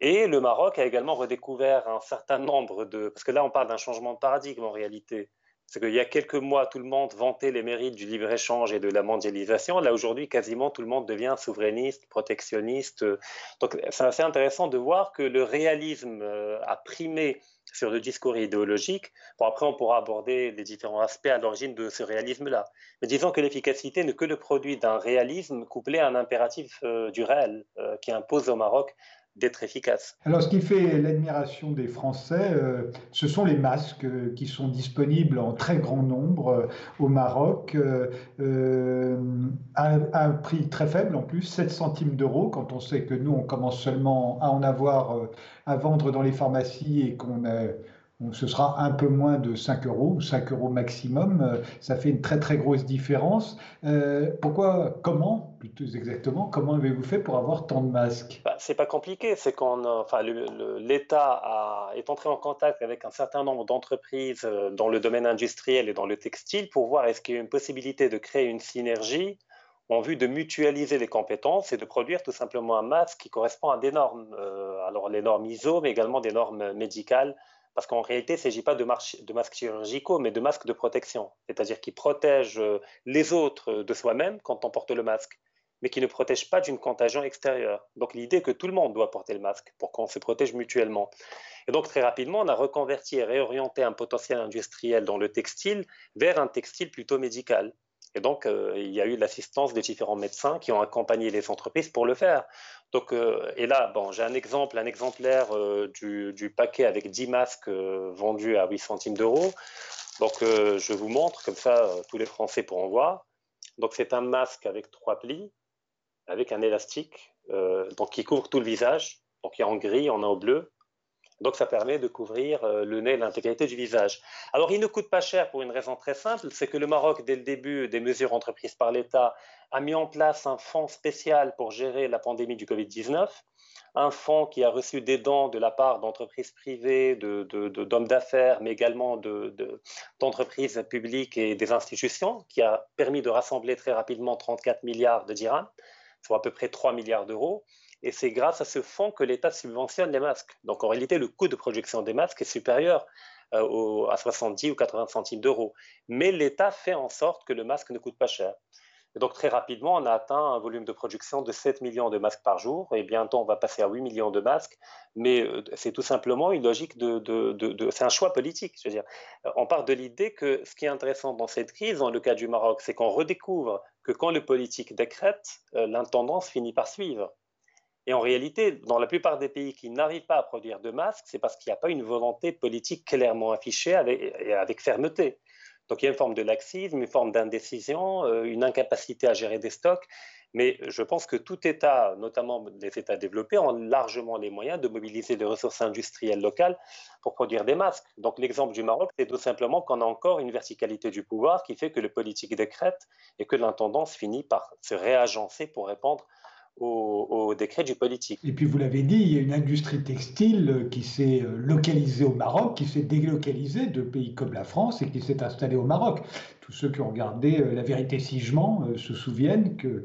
Et le Maroc a également redécouvert un certain nombre de... Parce que là, on parle d'un changement de paradigme en réalité. C'est qu'il y a quelques mois, tout le monde vantait les mérites du libre-échange et de la mondialisation. Là, aujourd'hui, quasiment tout le monde devient souverainiste, protectionniste. Donc, c'est assez intéressant de voir que le réalisme euh, a primé sur le discours idéologique. Bon, après, on pourra aborder les différents aspects à l'origine de ce réalisme-là. Mais disons que l'efficacité n'est que le produit d'un réalisme couplé à un impératif euh, du réel euh, qui impose au Maroc d'être efficace. Alors, ce qui fait l'admiration des Français, euh, ce sont les masques euh, qui sont disponibles en très grand nombre euh, au Maroc, à, un prix très faible en plus, 7 centimes d'euros, quand on sait que nous, on commence seulement à en avoir à vendre dans les pharmacies et qu'on a ce sera un peu moins de 5 euros, 5 euros maximum. Euh, ça fait une très très grosse différence. Euh, pourquoi, comment, plutôt exactement, comment avez-vous fait pour avoir tant de masques? Bah, C'est pas compliqué. C'est qu'on, enfin, l'État est entré en contact avec un certain nombre d'entreprises euh, dans le domaine industriel et dans le textile pour voir est-ce qu'il y a une possibilité de créer une synergie en vue de mutualiser les compétences et de produire tout simplement un masque qui correspond à des normes. alors les normes ISO, mais également des normes médicales parce qu'en réalité, il ne s'agit pas de, de, masques chirurgicaux, mais de masques de protection, c'est-à-dire qui protègent euh, les autres de soi-même quand on porte le masque, mais qui ne protègent pas d'une contagion extérieure. Donc l'idée que tout le monde doit porter le masque pour qu'on se protège mutuellement. Et donc très rapidement, on a reconverti et réorienté un potentiel industriel dans le textile vers un textile plutôt médical. Et donc, euh, il y a eu l'assistance des différents médecins qui ont accompagné les entreprises pour le faire. Donc, euh, et là, bon, j'ai un exemple, un exemplaire euh, du, paquet avec 10 masques vendus à 8 centimes d'euros. Donc, je vous montre, comme ça, tous les Français pourront voir. Donc, c'est un masque avec trois plis, avec un élastique, donc qui couvre tout le visage. Donc, il y a en gris, en en bleu. Donc ça permet de couvrir euh, le nez, l'intégrité du visage. Alors il ne coûte pas cher pour une raison très simple, c'est que le Maroc, dès le début des mesures entreprises par l'État, a mis en place un fonds spécial pour gérer la pandémie du Covid-19, un fonds qui a reçu des dons de la part d'entreprises privées, d'hommes de, d'affaires, mais également d'entreprises publiques et des institutions, qui a permis de rassembler très rapidement 34 milliards de dirhams, soit à peu près 3 milliards d'euros. Et c'est grâce à ce fonds que l'État subventionne les masques. Donc en réalité, le coût de production des masques est supérieur euh, à 70 ou 80 centimes d'euros. Mais l'État fait en sorte que le masque ne coûte pas cher. Donc très rapidement, on a atteint un volume de production de 7 millions de masques par jour, et bientôt on va passer à 8 millions de masques, mais euh, c'est tout simplement une logique de... c'est un choix politique. Je veux dire. On part de l'idée que ce qui est intéressant dans cette crise, dans le cas du Maroc, c'est qu'on redécouvre que quand le politique décrète, euh, l'intendance finit par suivre. Et en réalité, dans la plupart des pays qui n'arrivent pas à produire de masques, c'est parce qu'il n'y a pas une volonté politique clairement affichée avec, avec fermeté. Donc il y a une forme de laxisme, une forme d'indécision, euh, une incapacité à gérer des stocks. Mais je pense que tout État, notamment les États développés, ont largement les moyens de mobiliser des ressources industrielles locales pour produire des masques. Donc l'exemple du Maroc, c'est tout simplement qu'on a encore une verticalité du pouvoir qui fait que le politique décrète et que l'intendance finit par se réagencer pour répondre au, décret du politique. Et puis vous l'avez dit, il y a une industrie textile qui s'est euh, localisée au Maroc, qui s'est délocalisée de pays comme la France et qui s'est installée au Maroc. Tous ceux qui ont regardé euh, La vérité Sigement euh, se souviennent que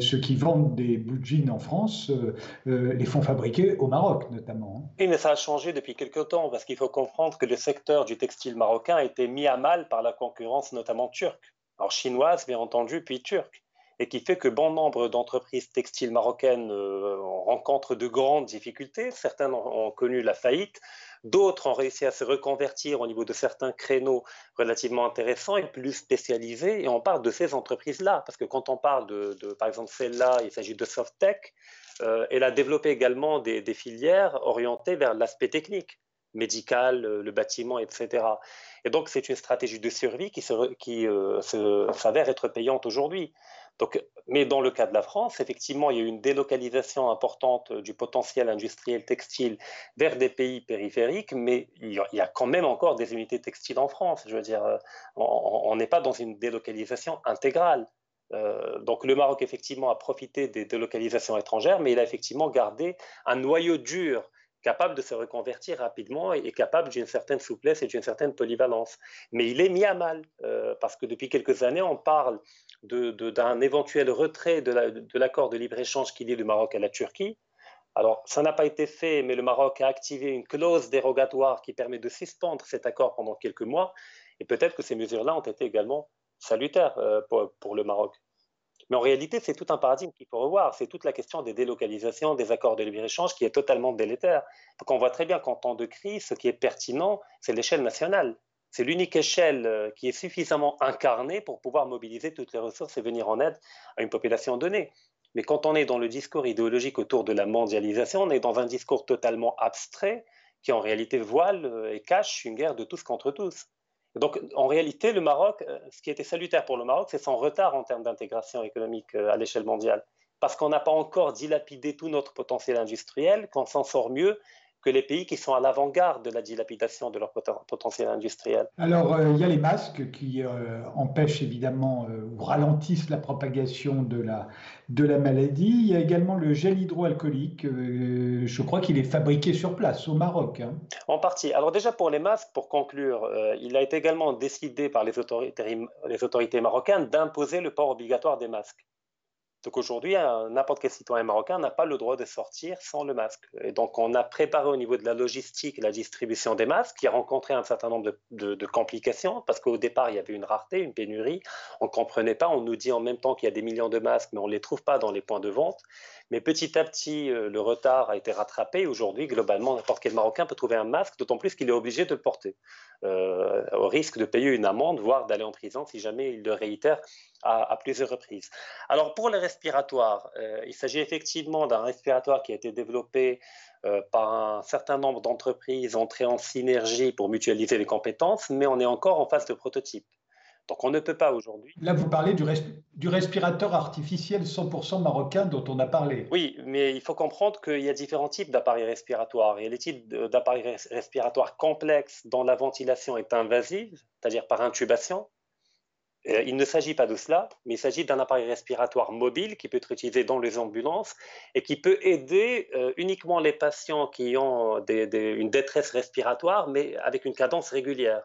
ceux qui vendent des de jeans en France les font fabriquer au Maroc notamment. Hein. Oui, mais ça a changé depuis quelque temps parce qu'il faut comprendre que le secteur du textile marocain a été mis à mal par la concurrence notamment turque. Alors chinoise bien entendu, puis turque et qui fait que bon nombre d'entreprises textiles marocaines euh, rencontrent de grandes difficultés. Certaines ont, connu la faillite, d'autres ont réussi à se reconvertir au niveau de certains créneaux relativement intéressants et plus spécialisés. Et on parle de ces entreprises-là, parce que quand on parle de, par exemple, celle-là, il s'agit de Softtech. Euh, elle a développé également des, filières orientées vers l'aspect technique médical, euh, le bâtiment, etc. Et donc, c'est une stratégie de survie qui, s'avère être payante aujourd'hui mais dans le cas de la France, effectivement, il y a eu une délocalisation importante du potentiel industriel textile vers des pays périphériques, mais il y a quand même encore des unités textiles en France. Je veux dire, euh, on n'est pas dans une délocalisation intégrale. Euh, donc le Maroc, effectivement, a profité des délocalisations étrangères, mais il a effectivement gardé un noyau dur capable de se reconvertir rapidement et capable d'une certaine souplesse et d'une certaine polyvalence. Mais il est mis à mal, euh, parce que depuis quelques années, on parle d'un éventuel retrait de l'accord de, libre-échange qui lie le Maroc à la Turquie. Alors, ça n'a pas été fait, mais le Maroc a activé une clause dérogatoire qui permet de suspendre cet accord pendant quelques mois. Et peut-être que ces mesures-là ont été également salutaires euh, pour, le Maroc. Mais en réalité, c'est tout un paradigme qu'il faut revoir. C'est toute la question des délocalisations, des accords de libre-échange qui est totalement délétère. Donc on voit très bien qu'en temps de crise, ce qui est pertinent, c'est l'échelle nationale. C'est l'unique échelle euh, qui est suffisamment incarnée pour pouvoir mobiliser toutes les ressources et venir en aide à une population donnée. Mais quand on est dans le discours idéologique autour de la mondialisation, on est dans un discours totalement abstrait qui en réalité voile euh, et cache une guerre de tous contre tous. Donc en réalité, le Maroc, euh, ce qui était salutaire pour le Maroc, c'est son retard en termes d'intégration économique euh, à l'échelle mondiale. Parce qu'on n'a pas encore dilapidé tout notre potentiel industriel, qu'on s'en sort mieux que les pays qui sont à l'avant-garde de la dilapidation de leur potentiel industriel. Alors, euh, il y a les masques qui euh, empêchent évidemment euh, ou ralentissent la propagation de la, de la maladie. Il y a également le gel hydroalcoolique. je crois qu'il est fabriqué sur place au Maroc. Hein. En partie. Alors déjà pour les masques, pour conclure, il a été également décidé par les autorités, les autorités marocaines d'imposer le port obligatoire des masques. Donc aujourd'hui, n'importe quel citoyen marocain n'a pas le droit de sortir sans le masque. Et donc on a préparé au niveau de la logistique la distribution des masques, qui a rencontré un certain nombre de, complications, parce qu'au départ, il y avait une rareté, une pénurie. On ne comprenait pas, on nous dit en même temps qu'il y a des millions de masques, mais on ne les trouve pas dans les points de vente. Mais petit à petit, euh, le retard a été rattrapé. Aujourd'hui, globalement, n'importe quel Marocain peut trouver un masque, d'autant plus qu'il est obligé de le porter, euh, au risque de payer une amende, voire d'aller en prison si jamais il le réitère à, plusieurs reprises. Alors pour les respiratoires, euh, il s'agit effectivement d'un respiratoire qui a été développé par un certain nombre d'entreprises entrées en synergie pour mutualiser les compétences, mais on est encore en phase de prototype. Donc on ne peut pas aujourd'hui. Là, vous parlez du, du, respirateur artificiel 100% marocain dont on a parlé. Oui, mais il faut comprendre qu'il y a différents types d'appareils respiratoires. Il y a les types d'appareils respiratoires complexes dont la ventilation est invasive, c'est-à-dire par intubation. Euh, il ne s'agit pas de cela, mais il s'agit d'un appareil respiratoire mobile qui peut être utilisé dans les ambulances et qui peut aider euh, uniquement les patients qui ont une détresse respiratoire, mais avec une cadence régulière.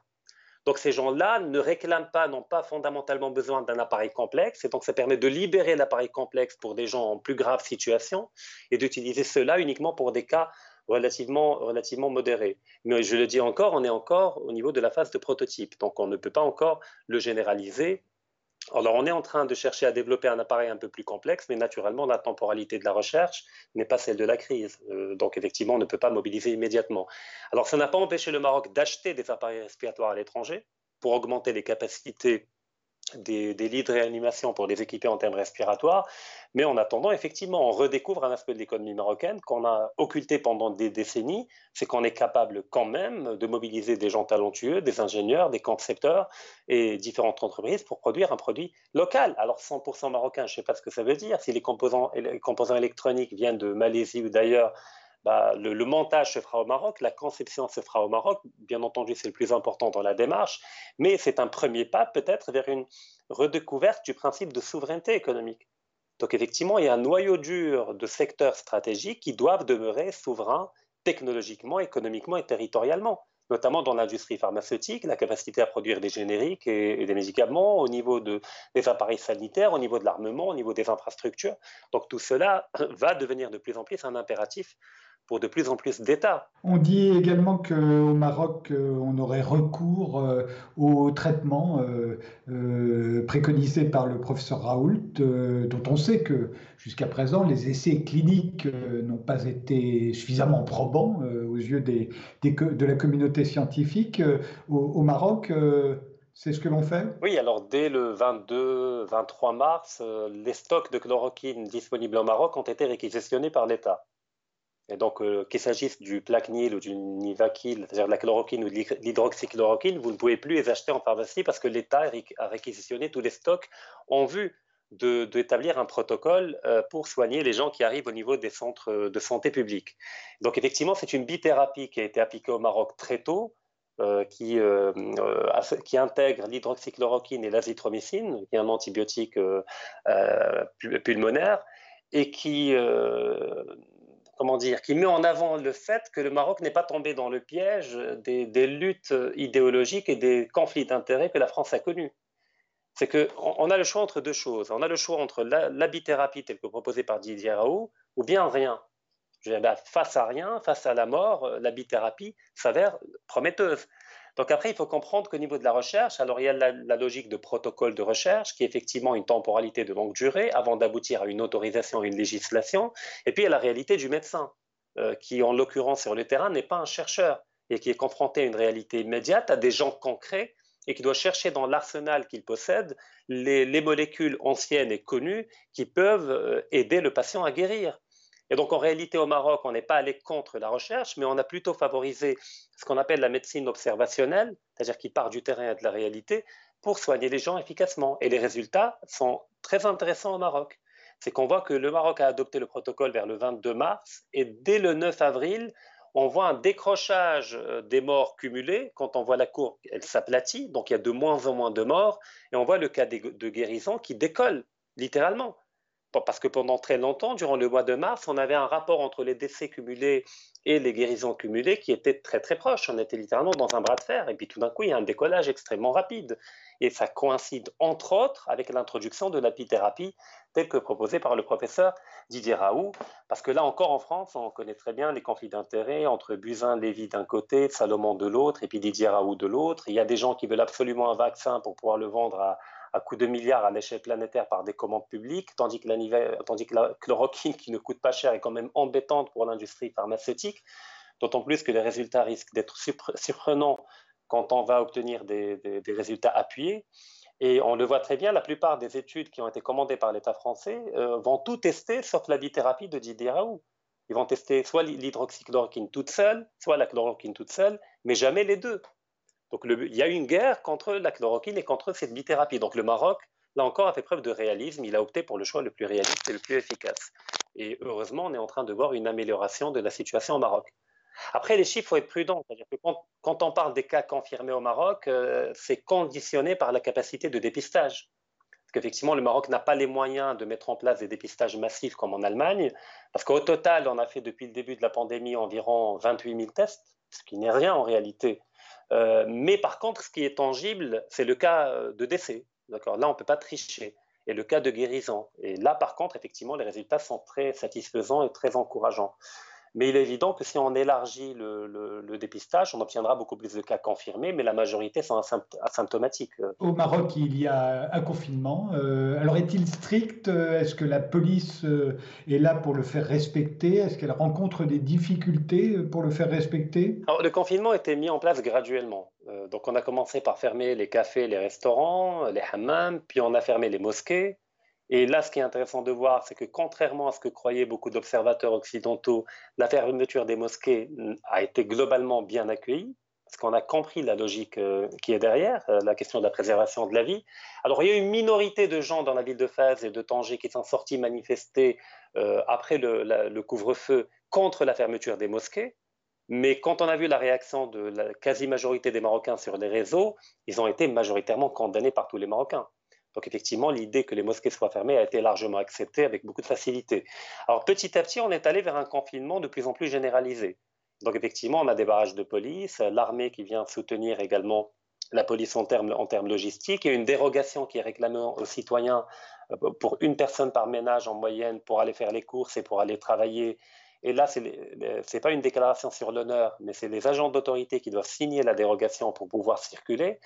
Donc ces gens-là ne réclament pas, n'ont pas fondamentalement besoin d'un appareil complexe, et donc ça permet de libérer l'appareil complexe pour des gens en plus grave situation et d'utiliser cela uniquement pour des cas relativement, relativement modéré. Mais je le dis encore, on est encore au niveau de la phase de prototype, donc on ne peut pas encore le généraliser. Alors on est en train de chercher à développer un appareil un peu plus complexe, mais naturellement la temporalité de la recherche n'est pas celle de la crise. Euh, donc effectivement, on ne peut pas mobiliser immédiatement. Alors ça n'a pas empêché le Maroc d'acheter des appareils respiratoires à l'étranger pour augmenter les capacités des, lits de réanimation pour les équiper en termes respiratoires. Mais en attendant, effectivement, on redécouvre un aspect de l'économie marocaine qu'on a occulté pendant des décennies, c'est qu'on est capable quand même de mobiliser des gens talentueux, des ingénieurs, des concepteurs et différentes entreprises pour produire un produit local. Alors 100% marocain, je ne sais pas ce que ça veut dire. Si les composants, les composants électroniques viennent de Malaisie ou d'ailleurs, bah, le, montage se fera au Maroc, la conception se fera au Maroc. Bien entendu, c'est le plus important dans la démarche, mais c'est un premier pas peut-être vers une redécouverte du principe de souveraineté économique. Donc effectivement, il y a un noyau dur de secteurs stratégiques qui doivent demeurer souverains technologiquement, économiquement et territorialement, notamment dans l'industrie pharmaceutique, la capacité à produire des génériques et, des médicaments, au niveau de, des appareils sanitaires, au niveau de l'armement, au niveau des infrastructures. Donc tout cela *clears throat* va devenir de plus en plus un impératif pour de plus en plus d'États. On dit également qu'au Maroc, euh, on aurait recours euh, au traitement euh, préconisé par le professeur Raoult, dont on sait que jusqu'à présent, les essais cliniques n'ont pas été suffisamment probants aux yeux des, de la communauté scientifique. Au, Maroc, c'est ce que l'on fait? Oui, alors dès le 22-23 mars, les stocks de chloroquine disponibles au Maroc ont été réquisitionnés par l'État. Donc, euh, qu'il s'agisse du Plaquenil ou du Nivakil, c'est-à-dire de la chloroquine ou de l'hydroxychloroquine, vous ne pouvez plus les acheter en pharmacie parce que l'État a réquisitionné tous les stocks en vue d'établir un protocole euh, pour soigner les gens qui arrivent au niveau des centres de santé publics. Donc, effectivement, c'est une bithérapie qui a été appliquée au Maroc très tôt, euh, qui, intègre l'hydroxychloroquine et l'azithromycine, qui est un antibiotique pulmonaire, et qui comment dire, qui met en avant le fait que le Maroc n'est pas tombé dans le piège des, luttes idéologiques et des conflits d'intérêts que la France a connus. C'est qu'on a le choix entre deux choses. On a le choix entre l'habithérapie telle que proposée par Didier Raoult ou bien rien. Ben, face à rien, face à la mort, l'habithérapie s'avère prometteuse. Donc après, il faut comprendre qu'au niveau de la recherche, alors il y a la, logique de protocole de recherche qui est effectivement une temporalité de longue durée avant d'aboutir à une autorisation, à une législation. Et puis il y a la réalité du médecin, euh, qui en l'occurrence sur le terrain n'est pas un chercheur et qui est confronté à une réalité immédiate, à des gens concrets et qui doit chercher dans l'arsenal qu'il possède les, molécules anciennes et connues qui peuvent euh, aider le patient à guérir. Et donc en réalité au Maroc, on n'est pas allé contre la recherche, mais on a plutôt favorisé ce qu'on appelle la médecine observationnelle, c'est-à-dire qui part du terrain et de la réalité, pour soigner les gens efficacement. Et les résultats sont très intéressants au Maroc. C'est qu'on voit que le Maroc a adopté le protocole vers le 22 mars, et dès le 9 avril, on voit un décrochage euh, des morts cumulés. Quand on voit la courbe, elle s'aplatit, donc il y a de moins en moins de morts, et on voit le cas de guérison qui décolle, littéralement. Parce que pendant très longtemps, durant le mois de mars, on avait un rapport entre les décès cumulés et les guérisons cumulées qui était très très proche. On était littéralement dans un bras de fer, et puis tout d'un coup, il y a un décollage extrêmement rapide. Et ça coïncide entre autres avec l'introduction de l'apithérapie telle que proposée par le professeur Didier Raoult, parce que là encore en France, on connaît très bien les conflits d'intérêts entre Buzyn, Lévy d'un côté, Salomon de l'autre, et puis Didier Raoult de l'autre. Il y a des gens qui veulent absolument un vaccin pour pouvoir le vendre à, à coût de milliards à l'échelle planétaire par des commandes publiques, tandis que, la, tandis que la chloroquine, qui ne coûte pas cher, est quand même embêtante pour l'industrie pharmaceutique, d'autant plus que les résultats risquent d'être surprenants quand on va obtenir des, résultats appuyés. Et on le voit très bien, la plupart des études qui ont été commandées par l'État français euh, vont tout tester sauf la bithérapie de Didier Raoult. Ils vont tester soit l'hydroxychloroquine toute seule, soit la chloroquine toute seule, mais jamais les deux. Donc il y a eu une guerre contre la chloroquine et contre cette bithérapie. Donc le Maroc, là encore, a fait preuve de réalisme. Il a opté pour le choix le plus réaliste et le plus efficace. Et heureusement, on est en train de voir une amélioration de la situation au Maroc. Après, les chiffres, il faut être prudent. C'est-à-dire que quand, on parle des cas confirmés au Maroc, euh, c'est conditionné par la capacité de dépistage. Parce qu'effectivement, le Maroc n'a pas les moyens de mettre en place des dépistages massifs comme en Allemagne. Parce qu'au total, on a fait depuis le début de la pandémie environ 28 000 tests, ce qui n'est rien en réalité. Euh, mais par contre, ce qui est tangible, c'est le cas euh, de décès. Là, on ne peut pas tricher. Et le cas de guérison. Et là, par contre, effectivement, les résultats sont très satisfaisants et très encourageants. Mais il est évident que si on élargit le, dépistage, on obtiendra beaucoup plus de cas confirmés, mais la majorité sont asymptomatiques. Au Maroc, il y a un confinement. Euh, alors, est-il strict? Est-ce que la police euh, est là pour le faire respecter? Est-ce qu'elle rencontre des difficultés pour le faire respecter? Alors, Le confinement a été mis en place graduellement. Euh, donc, on a commencé par fermer les cafés, les restaurants, les hammams, puis on a fermé les mosquées. Et là, ce qui est intéressant de voir, c'est que contrairement à ce que croyaient beaucoup d'observateurs occidentaux, la fermeture des mosquées a été globalement bien accueillie, parce qu'on a compris la logique euh, qui est derrière, euh, la question de la préservation de la vie. Alors, il y a eu une minorité de gens dans la ville de Fès et de Tanger qui sont sortis manifester euh, après le couvre-feu contre la fermeture des mosquées. Mais quand on a vu la réaction de la quasi-majorité des Marocains sur les réseaux, ils ont été majoritairement condamnés par tous les Marocains. Donc effectivement, l'idée que les mosquées soient fermées a été largement acceptée avec beaucoup de facilité. Alors petit à petit, on est allé vers un confinement de plus en plus généralisé. Donc effectivement, on a des barrages de police, l'armée qui vient soutenir également la police en termes, en termes logistiques, a une dérogation qui est réclamée aux citoyens euh, pour une personne par ménage en moyenne pour aller faire les courses et pour aller travailler et là, ce n'est pas une déclaration sur l'honneur, mais c'est les agents d'autorité qui doivent signer la dérogation pour pouvoir circuler.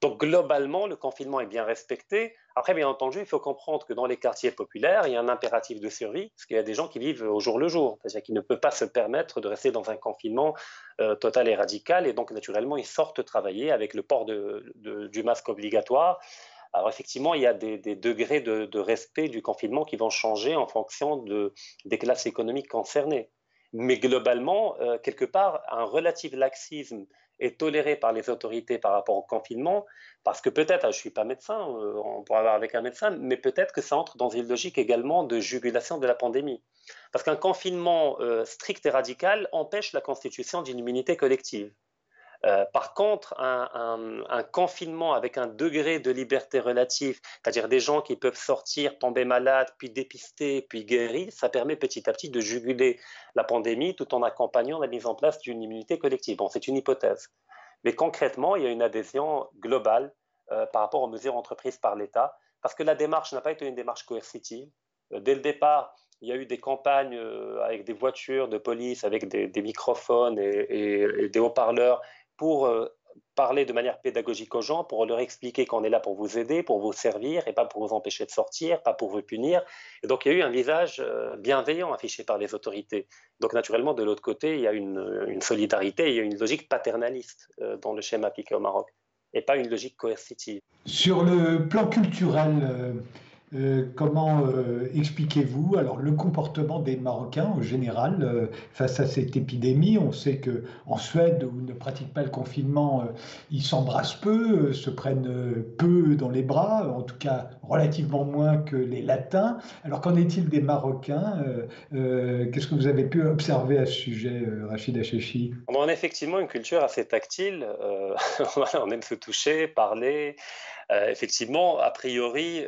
Donc globalement, le confinement est bien respecté. Après, bien entendu, il faut comprendre que dans les quartiers populaires, il y a un impératif de survie, parce qu'il y a des gens qui vivent au jour le jour, c'est-à-dire qu'ils ne peuvent pas se permettre de rester dans un confinement euh, total et radical, et donc naturellement, ils sortent travailler avec le port du masque obligatoire. Alors effectivement, il y a des, degrés de, respect du confinement qui vont changer en fonction de, des classes économiques concernées. Mais globalement, euh, quelque part, un relatif laxisme est toléré par les autorités par rapport au confinement, parce que peut-être, je ne suis pas médecin, euh, on pourra voir avec un médecin, mais peut-être que ça entre dans une logique également de jugulation de la pandémie. Parce qu'un confinement euh, strict et radical empêche la constitution d'une immunité collective. Euh, par contre, un, confinement avec un degré de liberté relative, c'est-à-dire des gens qui peuvent sortir, tomber malades, puis dépister, puis guérir, ça permet petit à petit de juguler la pandémie tout en accompagnant la mise en place d'une immunité collective. Bon, c'est une hypothèse. Mais concrètement, il y a une adhésion globale euh, par rapport aux mesures entreprises par l'État, parce que la démarche n'a pas été une démarche coercitive. Euh, dès le départ, il y a eu des campagnes avec des voitures de police, avec des, microphones et des haut-parleurs pour euh, parler de manière pédagogique aux gens, pour leur expliquer qu'on est là pour vous aider, pour vous servir et pas pour vous empêcher de sortir, pas pour vous punir. Et donc il y a eu un visage euh, bienveillant affiché par les autorités. Donc naturellement, de l'autre côté, il y a une, solidarité, il y a une logique paternaliste euh, dans le schéma appliqué au Maroc. et pas une logique coercitive. Sur le plan culturel, euh, comment euh, expliquez-vous alors le comportement des Marocains en général euh, face à cette épidémie? On sait que en Suède, où ils ne pratiquent pas le confinement, ils s'embrassent peu, se prennent peu dans les bras, en tout cas relativement moins que les Latins. Alors qu'en est-il des Marocains Qu'est-ce que vous avez pu observer à ce sujet, Rachid Achechi On a effectivement une culture assez tactile. *laughs* on aime se toucher, parler. Effectivement, a priori,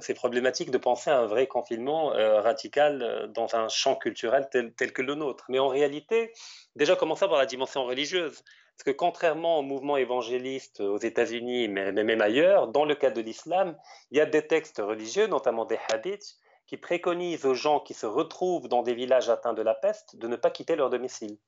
c'est problématique de penser à un vrai confinement euh, radical dans un champ culturel tel, que le nôtre. Mais en réalité, déjà commencer par la dimension religieuse. Parce que contrairement au mouvement évangéliste aux États-Unis, mais même ailleurs, dans le cas de l'islam, il y a des textes religieux, notamment des hadiths, qui préconisent aux gens qui se retrouvent dans des villages atteints de la peste de ne pas quitter leur domicile.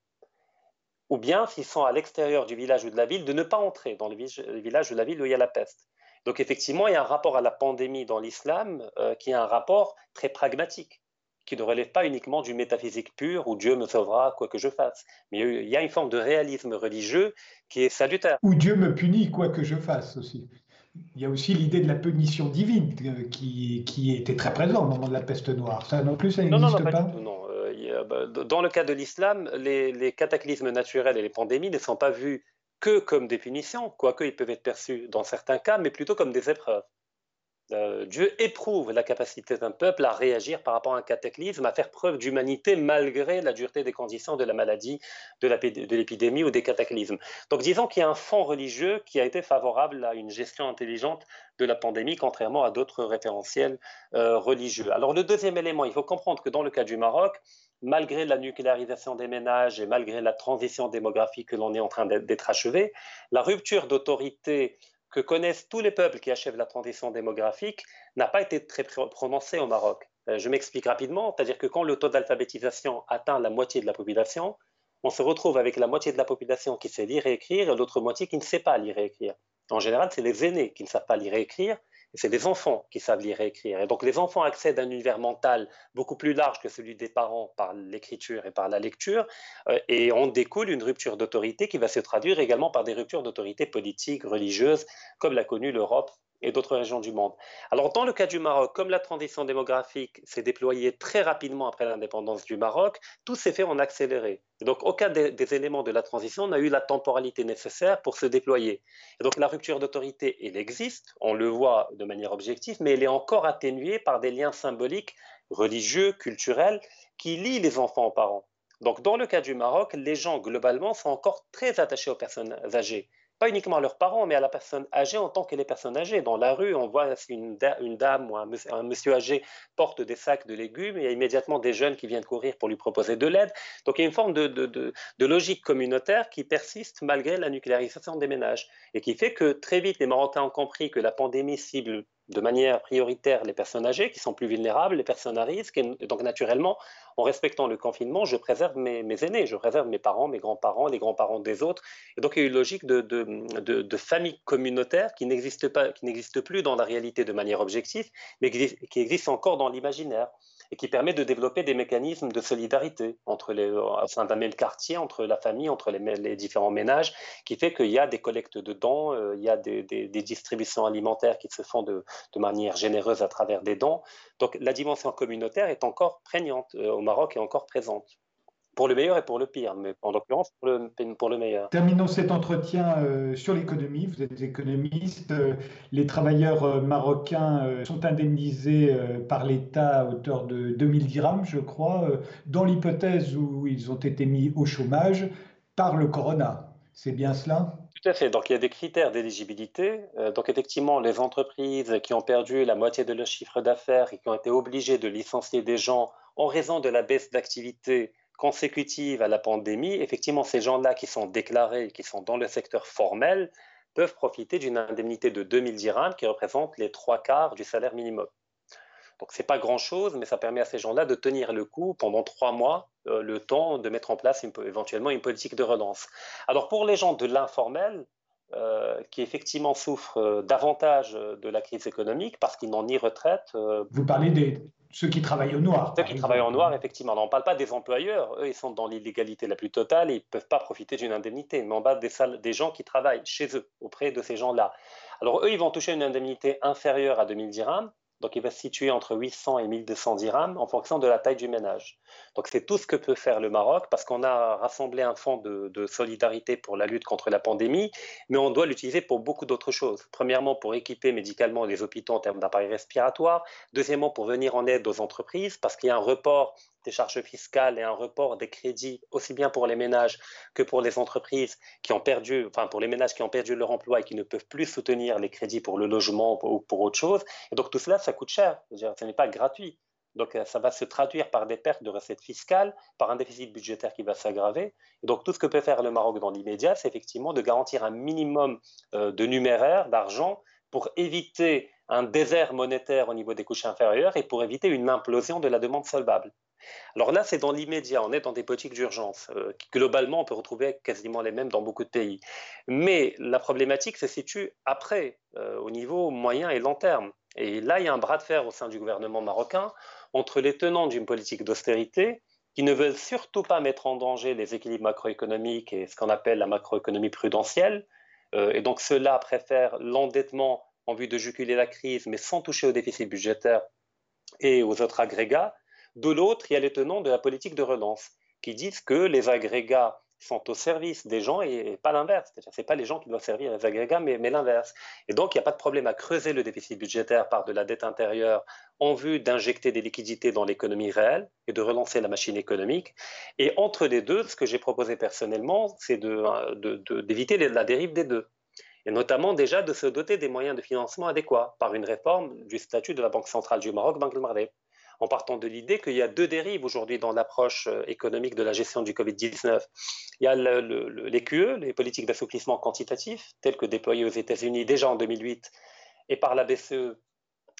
Ou bien, s'ils sont à l'extérieur du village ou de la ville, de ne pas entrer dans le village ou la ville où il y a la peste. Donc effectivement, il y a un rapport à la pandémie dans l'islam euh, qui est un rapport très pragmatique, qui ne relève pas uniquement du métaphysique pur où Dieu me sauvera quoi que je fasse. Mais il y a une forme de réalisme religieux qui est salutaire. Ou Dieu me punit quoi que je fasse aussi. Il y a aussi l'idée de la punition divine euh, qui, qui, était très présente au moment de la peste noire. Ça non plus, ça n'existe non, non, non, pas, tout, non. Euh, bah, dans le cas de l'islam, les, les, cataclysmes naturels et les pandémies ne sont pas vus que comme des punitions, quoique ils peuvent être perçus dans certains cas, mais plutôt comme des épreuves. Euh, Dieu éprouve la capacité d'un peuple à réagir par rapport à un cataclysme, à faire preuve d'humanité malgré la dureté des conditions de la maladie, de l'épidémie ou des cataclysmes. Donc disons qu'il y a un fond religieux qui a été favorable à une gestion intelligente de la pandémie, contrairement à d'autres référentiels euh, religieux. Alors le deuxième élément, il faut comprendre que dans le cas du Maroc, malgré la nucléarisation des ménages et malgré la transition démographique que l'on est en train d'être achevée, la rupture d'autorité que connaissent tous les peuples qui achèvent la transition démographique n'a pas été très prononcée au Maroc. Euh, je m'explique rapidement, c'est-à-dire que quand le taux d'alphabétisation atteint la moitié de la population, on se retrouve avec la moitié de la population qui sait lire et écrire et l'autre moitié qui ne sait pas lire et écrire. En général, c'est les aînés qui ne savent pas lire et écrire c'est des enfants qui savent lire et écrire. Et donc les enfants accèdent à un univers mental beaucoup plus large que celui des parents par l'écriture et par la lecture, euh, et on découle une rupture d'autorité qui va se traduire également par des ruptures d'autorité politique, religieuse, comme l'a connu l'Europe et d'autres régions du monde. Alors, dans le cas du Maroc, comme la transition démographique s'est déployée très rapidement après l'indépendance du Maroc, tout s'est fait en accéléré. donc, aucun des, éléments de la transition n'a eu la temporalité nécessaire pour se déployer. Donc, la rupture d'autorité, elle existe, on le voit de manière objective, mais elle est encore atténuée par des liens symboliques, religieux, culturels, qui lient les enfants aux parents. Donc, dans le cas du Maroc, les gens, globalement, sont encore très attachés aux personnes âgées pas uniquement à leurs parents, mais à la personne âgée en tant qu'elle est personne âgée. Dans la rue, on voit si une, dame ou un monsieur, âgé porte des sacs de légumes, il y a immédiatement des jeunes qui viennent courir pour lui proposer de l'aide. Donc il y a une forme de, de, logique communautaire qui persiste malgré la nucléarisation des ménages et qui fait que très vite les Marocains ont compris que la pandémie cible de manière prioritaire les personnes âgées qui sont plus vulnérables, les personnes à risque. Et donc, naturellement, en respectant le confinement, je préserve mes, aînés, je préserve mes parents, mes grands-parents, les grands-parents des autres. Et donc, il y a une logique de, famille communautaire qui n'existe pas, qui n'existe plus dans la réalité de manière objective, mais qui existe encore dans l'imaginaire et qui permet de développer des mécanismes de solidarité entre les, sein d'un même quartier, entre la famille, entre les, différents ménages, qui fait qu'il y a des collectes de dons, euh, il y a des, distributions alimentaires qui se font de, de, manière généreuse à travers des dons. Donc la dimension communautaire est encore prégnante euh, au Maroc et encore présente pour le meilleur et pour le pire, mais en l'occurrence pour le, pour le meilleur. Terminons cet entretien euh, sur l'économie. Vous êtes économiste. Euh, les travailleurs euh, marocains sont indemnisés par l'État à hauteur de 2000 dirhams, je crois, dans l'hypothèse où ils ont été mis au chômage par le corona. C'est bien cela? Tout à fait. Donc, il y a des critères d'éligibilité. donc, effectivement, les entreprises qui ont perdu la moitié de leur chiffre d'affaires et qui ont été obligées de licencier des gens en raison de la baisse d'activité consécutive à la pandémie, effectivement, ces gens-là qui sont déclarés, qui sont dans le secteur formel, peuvent profiter d'une indemnité de 2000 dirhams qui représente les trois quarts du salaire minimum. Donc, ce n'est pas grand-chose, mais ça permet à ces gens-là de tenir le coup pendant trois mois, euh, le temps de mettre en place éventuellement une politique de relance. Alors, pour les gens de l'informel, euh, qui effectivement souffrent euh, davantage de la crise économique parce qu'ils n'ont ni retraite. Vous parlez des, ceux qui travaillent au noir. Ceux qui travaillent au noir, effectivement. On ne parle pas des employeurs. Eux, ils sont dans l'illégalité la plus totale et ils ne peuvent pas profiter d'une indemnité. Mais on parle des, des gens qui travaillent chez eux, auprès de ces gens-là. Alors, eux, ils vont toucher une indemnité inférieure à 2000 dirhams. Donc, il va se situer entre 800 et 1200 dirhams en fonction de la taille du ménage. Donc, c'est tout ce que peut faire le Maroc parce qu'on a rassemblé un fonds de, de, solidarité pour la lutte contre la pandémie, mais on doit l'utiliser pour beaucoup d'autres choses. Premièrement, pour équiper médicalement les hôpitaux en termes d'appareils respiratoires. Deuxièmement, pour venir en aide aux entreprises parce qu'il y a un report des charges fiscales et un report des crédits aussi bien pour les ménages que pour les entreprises qui ont perdu, enfin pour les ménages qui ont perdu leur emploi et qui ne peuvent plus soutenir les crédits pour le logement ou pour autre chose. Et donc tout cela, ça coûte cher. ce n'est pas gratuit. Donc euh, ça va se traduire par des pertes de recettes fiscales, par un déficit budgétaire qui va s'aggraver. Donc tout ce que peut faire le Maroc dans l'immédiat, c'est effectivement de garantir un minimum euh, de numéraire, d'argent, pour éviter un désert monétaire au niveau des couches inférieures et pour éviter une implosion de la demande solvable. Alors là, c'est dans l'immédiat, on est dans des politiques d'urgence. Euh, qui, globalement, on peut retrouver quasiment les mêmes dans beaucoup de pays. Mais la problématique se situe après, euh, au niveau moyen et long terme. Et là, il y a un bras de fer au sein du gouvernement marocain entre les tenants d'une politique d'austérité qui ne veulent surtout pas mettre en danger les équilibres macroéconomiques et ce qu'on appelle la macroéconomie prudentielle. Euh, et donc, ceux-là préfèrent l'endettement en vue de juguler la crise, mais sans toucher au déficit budgétaire et aux autres agrégats. De l'autre, il y a les tenants de la politique de relance qui disent que les agrégats sont au service des gens et, pas l'inverse. Ce n'est pas les gens qui doivent servir les agrégats, mais, l'inverse. Et donc, il n'y a pas de problème à creuser le déficit budgétaire par de la dette intérieure en vue d'injecter des liquidités dans l'économie réelle et de relancer la machine économique. Et entre les deux, ce que j'ai proposé personnellement, c'est d'éviter la dérive des deux. Et notamment déjà de se doter des moyens de financement adéquats par une réforme du statut de la Banque centrale du Maroc, Banque Maghreb en partant de l'idée qu'il y a deux dérives aujourd'hui dans l'approche euh, économique de la gestion du Covid-19. Il y a les QE, les politiques d'assouplissement quantitatif, telles que déployées aux États-Unis déjà en 2008 et par la BCE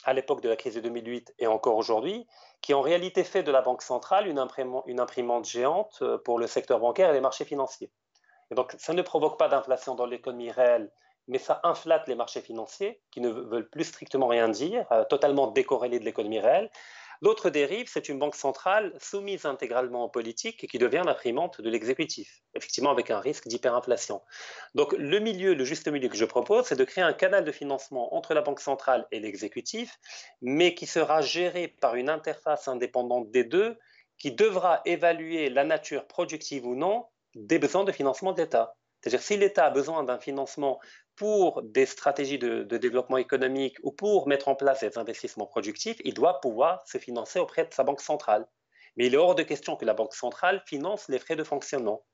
à l'époque de la crise de 2008 et encore aujourd'hui, qui en réalité fait de la Banque centrale une, imprimante géante euh, pour le secteur bancaire et les marchés financiers. Et donc, ça ne provoque pas d'inflation dans l'économie réelle, mais ça inflate les marchés financiers qui ne veulent plus strictement rien dire, euh, totalement décorrélés de l'économie réelle, L'autre dérive, c'est une banque centrale soumise intégralement aux politiques et qui devient l'imprimante de l'exécutif, effectivement avec un risque d'hyperinflation. Donc le milieu, le juste milieu que je propose, c'est de créer un canal de financement entre la banque centrale et l'exécutif, mais qui sera géré par une interface indépendante des deux, qui devra évaluer la nature productive ou non des besoins de financement de l'État. C'est-à-dire si l'État a besoin d'un financement pour des stratégies de, développement économique ou pour mettre en place des investissements productifs, il doit pouvoir se financer auprès de sa banque centrale. Mais il est hors de question que la banque centrale finance les frais de fonctionnement.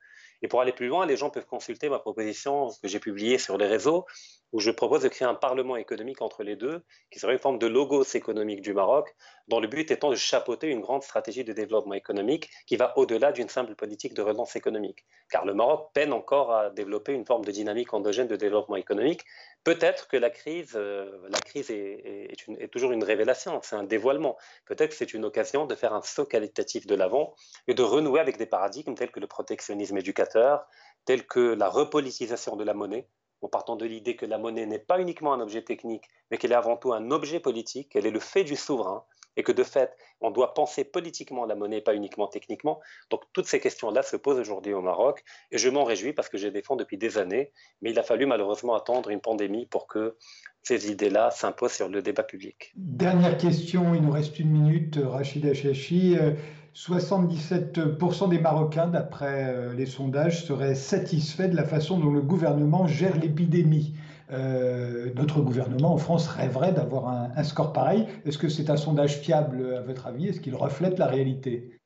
Et pour aller plus loin, les gens peuvent consulter ma proposition que j'ai publiée sur les réseaux, où je propose de créer un parlement économique entre les deux, qui serait une forme de logos économique du Maroc, dont le but étant de chapeauter une grande stratégie de développement économique qui va au-delà d'une simple politique de relance économique. Car le Maroc peine encore à développer une forme de dynamique endogène de développement économique. Peut-être que la crise, euh, la crise est, toujours une révélation, c'est un dévoilement. Peut-être que c'est une occasion de faire un saut qualitatif de l'avant et de renouer avec des paradigmes tels que le protectionnisme éducateur, tels que la repolitisation de la monnaie, en partant de l'idée que la monnaie n'est pas uniquement un objet technique, mais qu'elle est avant tout un objet politique, qu'elle est le fait du souverain, et que de fait, on doit penser politiquement la monnaie, pas uniquement techniquement. Donc toutes ces questions-là se posent aujourd'hui au Maroc, et je m'en réjouis parce que je les défends depuis des années, mais il a fallu malheureusement attendre une pandémie pour que ces idées-là s'imposent sur le débat public. Dernière question, il nous reste une minute, Rachid Achachi. 77% des Marocains, d'après euh, les sondages, seraient satisfaits de la façon dont le gouvernement gère l'épidémie. Euh, notre gouvernement en France rêverait d'avoir un, score pareil. Est-ce que c'est un sondage fiable à votre avis? Est-ce qu'il reflète la réalité?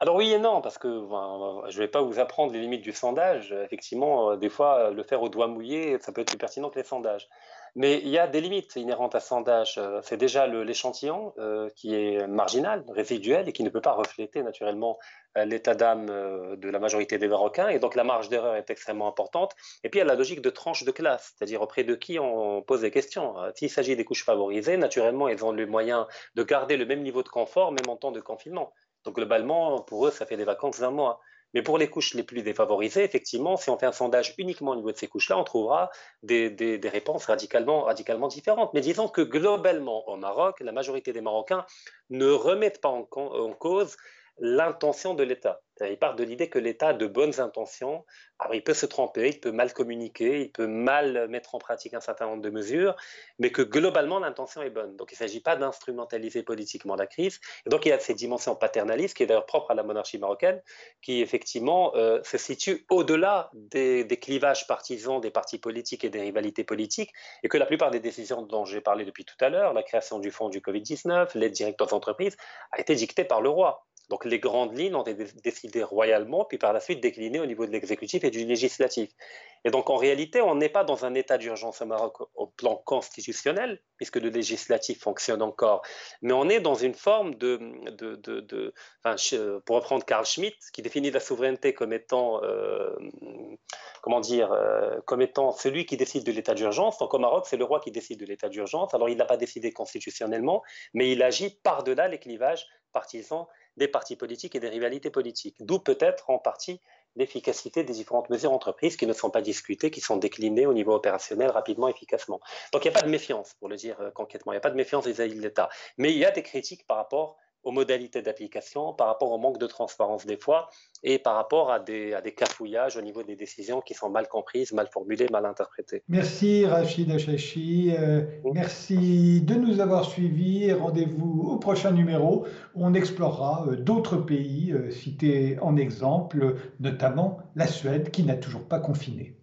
Alors oui et non, parce que je ne vais pas vous apprendre les limites du sondage. Effectivement, euh, des fois, le faire au doigt mouillé, ça peut être plus pertinent que les sondages. Mais il y a des limites inhérentes à ce sondage. Euh, c'est déjà l'échantillon euh, qui est marginal, résiduel et qui ne peut pas refléter naturellement euh, l'état d'âme de la majorité des Marocains. Et donc la marge d'erreur est extrêmement importante. Et puis il y a la logique de tranche de classe, c'est-à-dire auprès de qui on pose des questions. S'il s'agit des couches favorisées, naturellement, ils ont le moyen de garder le même niveau de confort, même en temps de confinement. Donc globalement, pour eux, ça fait des vacances d'un mois. Mais pour les couches les plus défavorisées, effectivement, si on fait un sondage uniquement au niveau de ces couches-là, on trouvera des, des, réponses radicalement, différentes. Mais disons que globalement, au Maroc, la majorité des Marocains ne remettent pas en cause l'intention de l'État. Il part de l'idée que l'État a de bonnes intentions. Il peut se tromper, il peut mal communiquer, il peut mal mettre en pratique un certain nombre de mesures, mais que globalement, l'intention est bonne. Donc, il ne s'agit pas d'instrumentaliser politiquement la crise. Donc, il y a cette dimension paternaliste qui est d'ailleurs propre à la monarchie marocaine, qui effectivement euh, se situe au-delà des, des, clivages partisans des partis politiques et des rivalités politiques, et que la plupart des décisions dont j'ai parlé depuis tout à l'heure, la création du fonds du Covid-19, l'aide directe aux entreprises, a été dictée par le roi. Donc les grandes lignes ont été décidées royalement, puis par la suite déclinées au niveau de l'exécutif et du législatif. Et donc en réalité, on n'est pas dans un état d'urgence au Maroc au plan constitutionnel, puisque le législatif fonctionne encore, mais on est dans une forme de, de, de, enfin, pour reprendre Carl Schmitt, qui définit la souveraineté comme étant, euh, comment dire, euh, comme étant celui qui décide de l'état d'urgence. Donc au Maroc, c'est le roi qui décide de l'état d'urgence. Alors il n'a pas décidé constitutionnellement, mais il agit par-delà les clivages partisans des partis politiques et des rivalités politiques. D'où peut-être en partie l'efficacité des différentes mesures entreprises qui ne sont pas discutées, qui sont déclinées au niveau opérationnel rapidement, efficacement. Donc il n'y a pas de méfiance, pour le dire euh, concrètement, il n'y a pas de méfiance vis-à-vis de l'État. Mais il y a des critiques par rapport aux modalités d'application, par rapport au manque de transparence des fois, et par rapport à des, à des cafouillages au niveau des décisions qui sont mal comprises, mal formulées, mal interprétées. Merci Rachid Achachi, euh, merci de nous avoir suivis. Rendez-vous au prochain numéro où on explorera euh, d'autres pays euh, cités en exemple, notamment la Suède qui n'a toujours pas confiné.